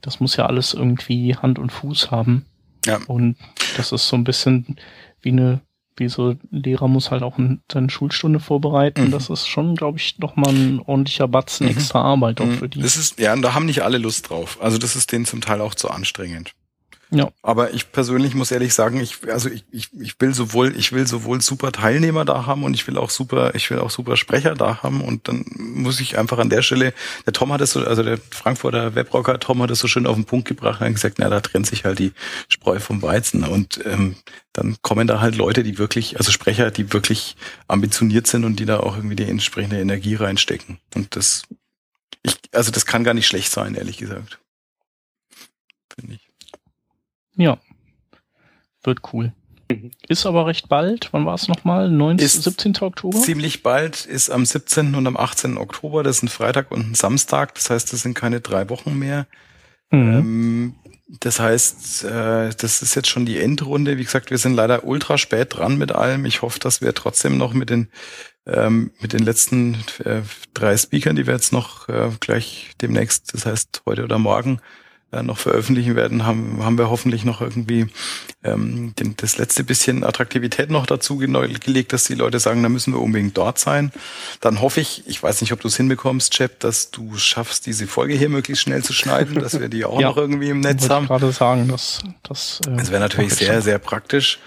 das muss ja alles irgendwie Hand und Fuß haben. Ja. Und das ist so ein bisschen wie eine wie so Lehrer muss halt auch seine Schulstunde vorbereiten. Mhm. Das ist schon, glaube ich, noch mal ein ordentlicher Batzen mhm. extra Arbeit auch mhm. für die. Das ist, ja, und da haben nicht alle Lust drauf. Also das ist denen zum Teil auch zu anstrengend. Ja. Aber ich persönlich muss ehrlich sagen, ich, also ich, ich, ich will sowohl, ich will sowohl super Teilnehmer da haben und ich will auch super, ich will auch super Sprecher da haben und dann muss ich einfach an der Stelle, der Tom hat es so, also der Frankfurter Webrocker Tom hat es so schön auf den Punkt gebracht und gesagt, na, da trennt sich halt die Spreu vom Weizen und ähm, dann kommen da halt Leute, die wirklich, also Sprecher, die wirklich ambitioniert sind und die da auch irgendwie die entsprechende Energie reinstecken. Und das, ich, also das kann gar nicht schlecht sein, ehrlich gesagt. Finde ich. Ja. Wird cool. Mhm. Ist aber recht bald. Wann war es nochmal? 19, ist 17. Oktober? Ziemlich bald ist am 17. und am 18. Oktober. Das ist ein Freitag und ein Samstag. Das heißt, das sind keine drei Wochen mehr. Mhm. Ähm, das heißt, äh, das ist jetzt schon die Endrunde. Wie gesagt, wir sind leider ultra spät dran mit allem. Ich hoffe, dass wir trotzdem noch mit den ähm, mit den letzten äh, drei Speakern, die wir jetzt noch äh, gleich demnächst, das heißt heute oder morgen, noch veröffentlichen werden, haben, haben wir hoffentlich noch irgendwie ähm, den, das letzte bisschen Attraktivität noch dazu gelegt, dass die Leute sagen, da müssen wir unbedingt dort sein. Dann hoffe ich, ich weiß nicht, ob du es hinbekommst, Chap, dass du schaffst, diese Folge hier möglichst schnell zu schneiden, dass wir die auch <laughs> ja, noch irgendwie im Netz haben. Ich gerade sagen, dass das. Äh, das wäre natürlich sehr, sehr praktisch.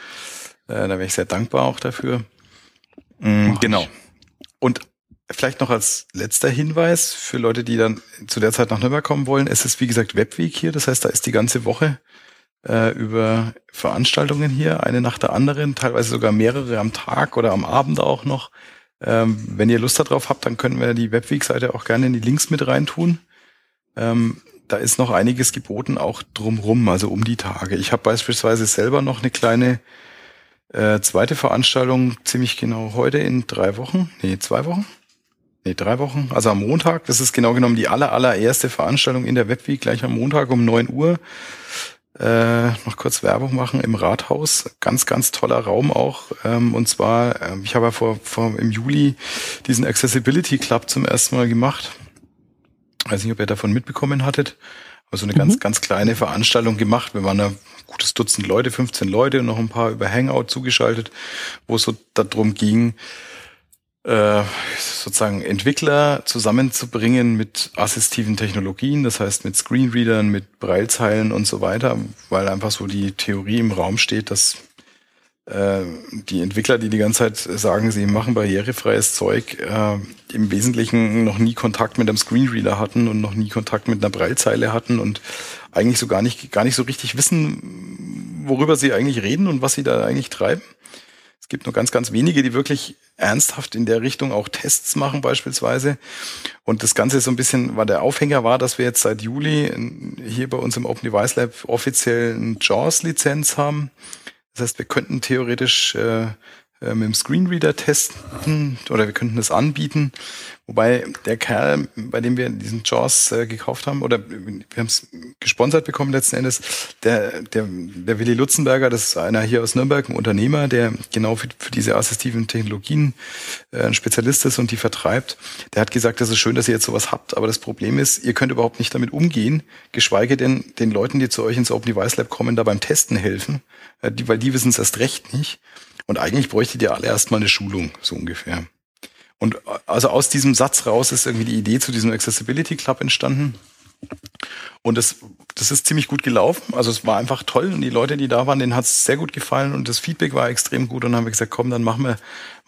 Äh, da wäre ich sehr dankbar auch dafür. Mhm, genau. Und Vielleicht noch als letzter Hinweis für Leute, die dann zu der Zeit nach Nürnberg kommen wollen. Es ist wie gesagt Webweek hier, das heißt, da ist die ganze Woche äh, über Veranstaltungen hier, eine nach der anderen, teilweise sogar mehrere am Tag oder am Abend auch noch. Ähm, wenn ihr Lust darauf habt, dann können wir die Webweek-Seite auch gerne in die Links mit reintun. Ähm, da ist noch einiges geboten, auch drumrum, also um die Tage. Ich habe beispielsweise selber noch eine kleine äh, zweite Veranstaltung, ziemlich genau heute in drei Wochen, nee, zwei Wochen nee, drei Wochen, also am Montag. Das ist genau genommen die aller, allererste Veranstaltung in der Webweek, gleich am Montag um neun Uhr. Äh, noch kurz Werbung machen im Rathaus. Ganz, ganz toller Raum auch. Ähm, und zwar, äh, ich habe ja vor, vor im Juli diesen Accessibility Club zum ersten Mal gemacht. Weiß nicht, ob ihr davon mitbekommen hattet. Also eine mhm. ganz, ganz kleine Veranstaltung gemacht. Wir waren ein gutes Dutzend Leute, 15 Leute und noch ein paar über Hangout zugeschaltet, wo es so darum ging, äh, sozusagen Entwickler zusammenzubringen mit assistiven Technologien, das heißt mit Screenreadern, mit Breilzeilen und so weiter, weil einfach so die Theorie im Raum steht, dass äh, die Entwickler, die die ganze Zeit sagen, sie machen barrierefreies Zeug, äh, im Wesentlichen noch nie Kontakt mit einem Screenreader hatten und noch nie Kontakt mit einer Breilzeile hatten und eigentlich so gar nicht, gar nicht so richtig wissen, worüber sie eigentlich reden und was sie da eigentlich treiben. Es gibt nur ganz, ganz wenige, die wirklich ernsthaft in der Richtung auch Tests machen beispielsweise. Und das Ganze so ein bisschen, war der Aufhänger war, dass wir jetzt seit Juli hier bei uns im Open Device Lab offiziell eine JAWS-Lizenz haben. Das heißt, wir könnten theoretisch äh, äh, mit dem Screenreader testen <laughs> oder wir könnten es anbieten. Wobei der Kerl, bei dem wir diesen JAWS äh, gekauft haben, oder wir haben es gesponsert bekommen letzten Endes, der, der, der Willi Lutzenberger, das ist einer hier aus Nürnberg, ein Unternehmer, der genau für, für diese assistiven Technologien äh, ein Spezialist ist und die vertreibt. Der hat gesagt, das ist schön, dass ihr jetzt sowas habt, aber das Problem ist, ihr könnt überhaupt nicht damit umgehen, geschweige denn den Leuten, die zu euch ins Open Device Lab kommen, da beim Testen helfen, äh, die, weil die wissen es erst recht nicht. Und eigentlich bräuchte ihr alle erstmal eine Schulung, so ungefähr. Und also aus diesem Satz raus ist irgendwie die Idee zu diesem Accessibility Club entstanden. Und das, das ist ziemlich gut gelaufen. Also es war einfach toll und die Leute, die da waren, denen hat es sehr gut gefallen und das Feedback war extrem gut. Und dann haben wir gesagt, komm, dann machen wir,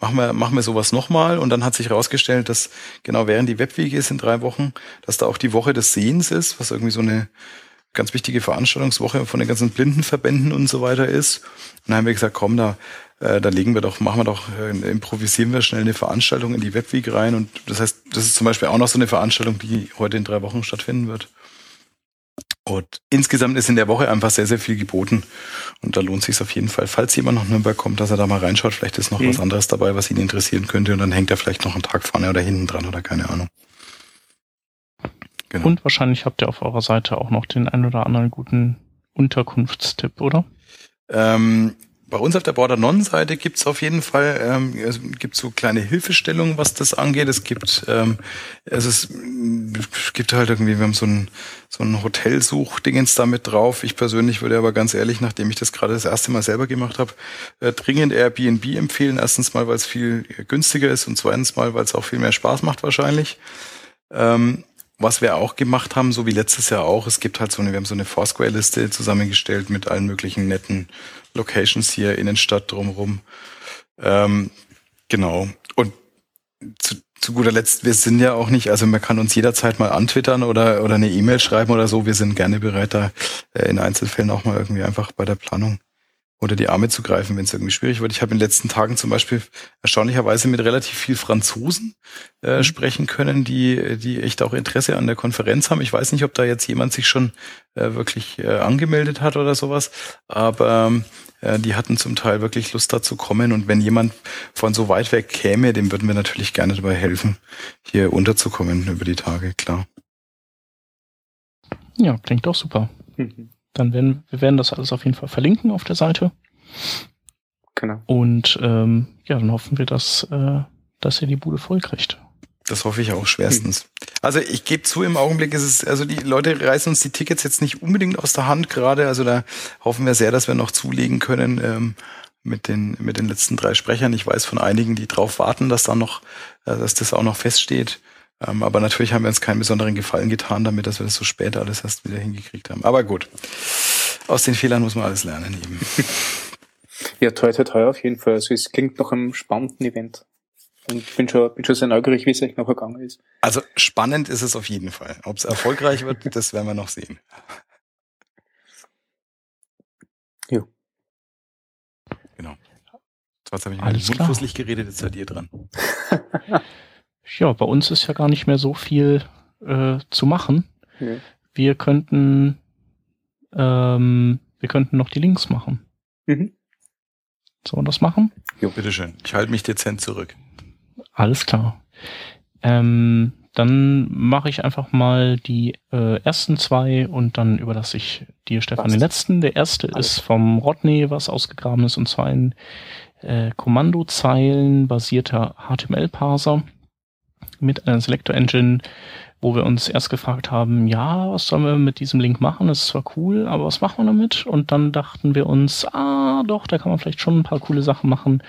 machen wir, machen wir sowas nochmal. Und dann hat sich herausgestellt, dass genau während die Webwege ist in drei Wochen, dass da auch die Woche des Sehens ist, was irgendwie so eine ganz wichtige Veranstaltungswoche von den ganzen Blindenverbänden und so weiter ist. Und dann haben wir gesagt, komm, da äh, da legen wir doch, machen wir doch, äh, improvisieren wir schnell eine Veranstaltung in die Webweek rein. Und das heißt, das ist zum Beispiel auch noch so eine Veranstaltung, die heute in drei Wochen stattfinden wird. Und insgesamt ist in der Woche einfach sehr, sehr viel geboten. Und da lohnt sich auf jeden Fall, falls jemand nach Nürnberg kommt, dass er da mal reinschaut. Vielleicht ist noch mhm. was anderes dabei, was ihn interessieren könnte. Und dann hängt er vielleicht noch einen Tag vorne oder hinten dran oder keine Ahnung. Genau. Und wahrscheinlich habt ihr auf eurer Seite auch noch den ein oder anderen guten Unterkunftstipp, oder? Ähm, bei uns auf der Border Non-Seite gibt's auf jeden Fall, ähm, es gibt so kleine Hilfestellungen, was das angeht. Es gibt, ähm, es, ist, es gibt halt irgendwie, wir haben so ein, so ein Hotelsuchdingens da mit drauf. Ich persönlich würde aber ganz ehrlich, nachdem ich das gerade das erste Mal selber gemacht habe, äh, dringend Airbnb empfehlen. Erstens mal, weil es viel günstiger ist und zweitens mal, weil es auch viel mehr Spaß macht wahrscheinlich. Ähm, was wir auch gemacht haben, so wie letztes Jahr auch, es gibt halt so eine, wir haben so eine Foursquare-Liste zusammengestellt mit allen möglichen netten Locations hier, Innenstadt drumherum. Ähm, genau. Und zu, zu guter Letzt, wir sind ja auch nicht, also man kann uns jederzeit mal antwittern oder, oder eine E-Mail schreiben oder so. Wir sind gerne bereit, da äh, in Einzelfällen auch mal irgendwie einfach bei der Planung unter die Arme zu greifen, wenn es irgendwie schwierig wird. Ich habe in den letzten Tagen zum Beispiel erstaunlicherweise mit relativ viel Franzosen äh, mhm. sprechen können, die, die echt auch Interesse an der Konferenz haben. Ich weiß nicht, ob da jetzt jemand sich schon äh, wirklich äh, angemeldet hat oder sowas, aber äh, die hatten zum Teil wirklich Lust da zu kommen. Und wenn jemand von so weit weg käme, dem würden wir natürlich gerne dabei helfen, hier unterzukommen über die Tage, klar. Ja, klingt doch super. Mhm. Dann werden wir werden das alles auf jeden Fall verlinken auf der Seite. Genau. Und ähm, ja, dann hoffen wir, dass, äh, dass ihr die Bude voll kriegt. Das hoffe ich auch schwerstens. Also ich gebe zu, im Augenblick ist es, also die Leute reißen uns die Tickets jetzt nicht unbedingt aus der Hand gerade. Also da hoffen wir sehr, dass wir noch zulegen können ähm, mit den mit den letzten drei Sprechern. Ich weiß von einigen, die drauf warten, dass da noch, äh, dass das auch noch feststeht. Ähm, aber natürlich haben wir uns keinen besonderen Gefallen getan damit, dass wir das so spät alles erst wieder hingekriegt haben. Aber gut, aus den Fehlern muss man alles lernen eben. Ja, toll, toll, toll auf jeden Fall. Also es klingt nach einem spannenden Event. Und bin schon, bin schon sehr neugierig, wie es euch noch ergangen ist. Also spannend ist es auf jeden Fall. Ob es erfolgreich wird, das werden wir noch sehen. Jo. Genau. Jetzt habe ich Alles mundfusselig geredet, jetzt seid ihr dran. <laughs> ja, bei uns ist ja gar nicht mehr so viel äh, zu machen. Ja. Wir könnten ähm, wir könnten noch die Links machen. Mhm. Sollen wir das machen? Jo, bitteschön. Ich halte mich dezent zurück. Alles klar. Ähm, dann mache ich einfach mal die äh, ersten zwei und dann überlasse ich dir, Stefan, was? den letzten. Der erste Alles. ist vom Rodney, was ausgegraben ist, und zwar ein äh, Kommandozeilen basierter HTML-Parser mit einer Selector Engine, wo wir uns erst gefragt haben, ja, was sollen wir mit diesem Link machen? Das ist zwar cool, aber was machen wir damit? Und dann dachten wir uns, ah, doch, da kann man vielleicht schon ein paar coole Sachen machen.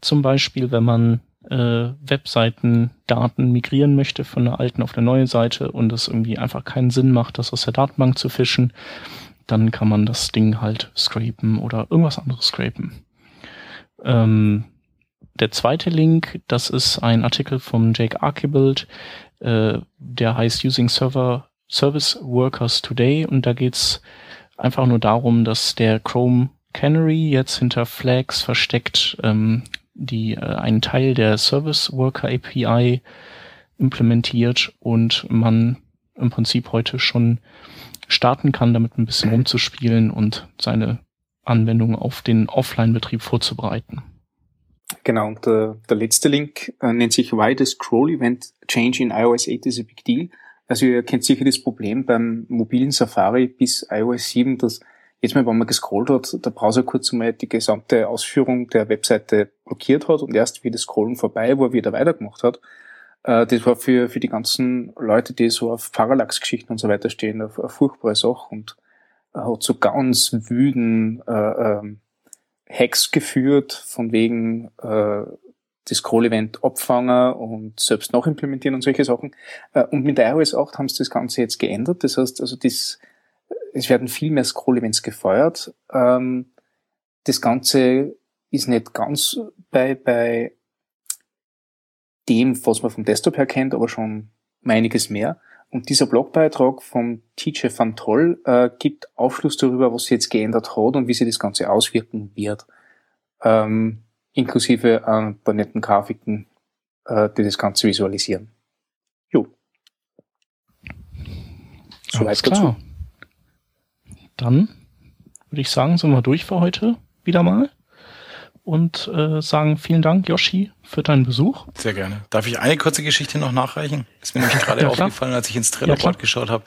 Zum Beispiel, wenn man äh, Webseiten-Daten migrieren möchte von einer alten auf eine neue Seite und es irgendwie einfach keinen Sinn macht, das aus der Datenbank zu fischen, dann kann man das Ding halt scrapen oder irgendwas anderes scrapen. Ähm, der zweite Link, das ist ein Artikel von Jake Archibald, äh, der heißt Using Server Service Workers Today und da geht's einfach nur darum, dass der Chrome Canary jetzt hinter Flags versteckt ähm, die äh, einen Teil der Service Worker API implementiert und man im Prinzip heute schon starten kann, damit ein bisschen rumzuspielen und seine Anwendung auf den Offline-Betrieb vorzubereiten. Genau, und der, der letzte Link äh, nennt sich Why the Scroll Event Change in iOS 8 is a Big Deal. Also ihr kennt sicher das Problem beim mobilen Safari bis iOS 7, dass jetzt mal, wenn man gescrollt hat, der Browser kurz einmal die gesamte Ausführung der Webseite blockiert hat und erst wie das Scrollen vorbei war, wieder weitergemacht hat. Äh, das war für, für die ganzen Leute, die so auf Parallax-Geschichten und so weiter stehen, eine, eine furchtbare Sache und hat so ganz wüden äh, ähm, Hacks geführt, von wegen äh, das Scroll-Event abfangen und selbst noch implementieren und solche Sachen. Äh, und mit iOS 8 haben sie das Ganze jetzt geändert. Das heißt, also das, es werden viel mehr Scroll-Events gefeuert. Ähm, das Ganze ist nicht ganz bei, bei dem, was man vom Desktop her kennt, aber schon einiges mehr. Und dieser Blogbeitrag vom TJ van Toll äh, gibt Aufschluss darüber, was sich jetzt geändert hat und wie sich das Ganze auswirken wird. Ähm, inklusive ein paar netten Grafiken, äh, die das Ganze visualisieren. Jo. Soweit dazu. Dann würde ich sagen, sind wir durch für heute wieder mal und äh, sagen vielen Dank, Yoshi, für deinen Besuch. Sehr gerne. Darf ich eine kurze Geschichte noch nachreichen? Ist mir nämlich <laughs> gerade ja, aufgefallen, als ich ins Trello-Board ja, geschaut habe.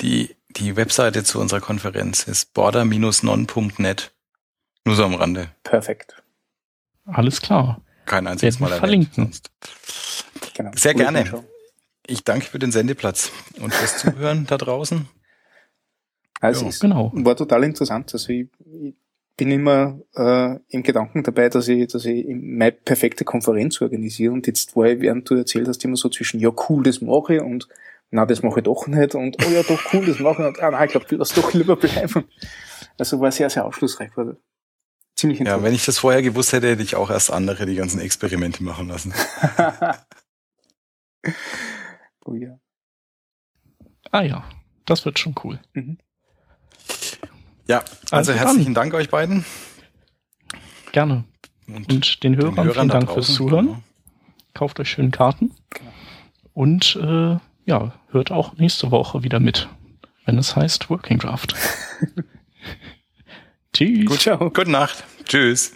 Die, die Webseite zu unserer Konferenz ist border-non.net. Nur so am Rande. Perfekt. Alles klar. Kein einziges Mal verlinken. Genau. Sehr gerne. Ich danke für den Sendeplatz und fürs <laughs> Zuhören da draußen. Also ja. es genau. war total interessant. Also ich, ich bin immer äh, im Gedanken dabei, dass ich, dass ich meine perfekte Konferenz organisiere und jetzt war ich, während du erzählt hast, immer so zwischen, ja cool, das mache ich und na, das mache ich doch nicht und oh ja, doch cool, das mache ich und ah, nein, ich glaube, du lass doch lieber bleiben. Also war sehr, sehr aufschlussreich. War ziemlich interessant. Ja, wenn ich das vorher gewusst hätte, hätte ich auch erst andere die ganzen Experimente machen lassen. <laughs> oh ja. Ah ja, das wird schon cool. Mhm. Ja, also, also herzlichen Dank euch beiden. Gerne. Und, Und den Hörern, den Hörern vielen Dank fürs Zuhören. Genau. Kauft euch schöne Karten. Und äh, ja, hört auch nächste Woche wieder mit, wenn es heißt Working Draft. <laughs> Tschüss. Gut, ciao. Gute Nacht. Tschüss.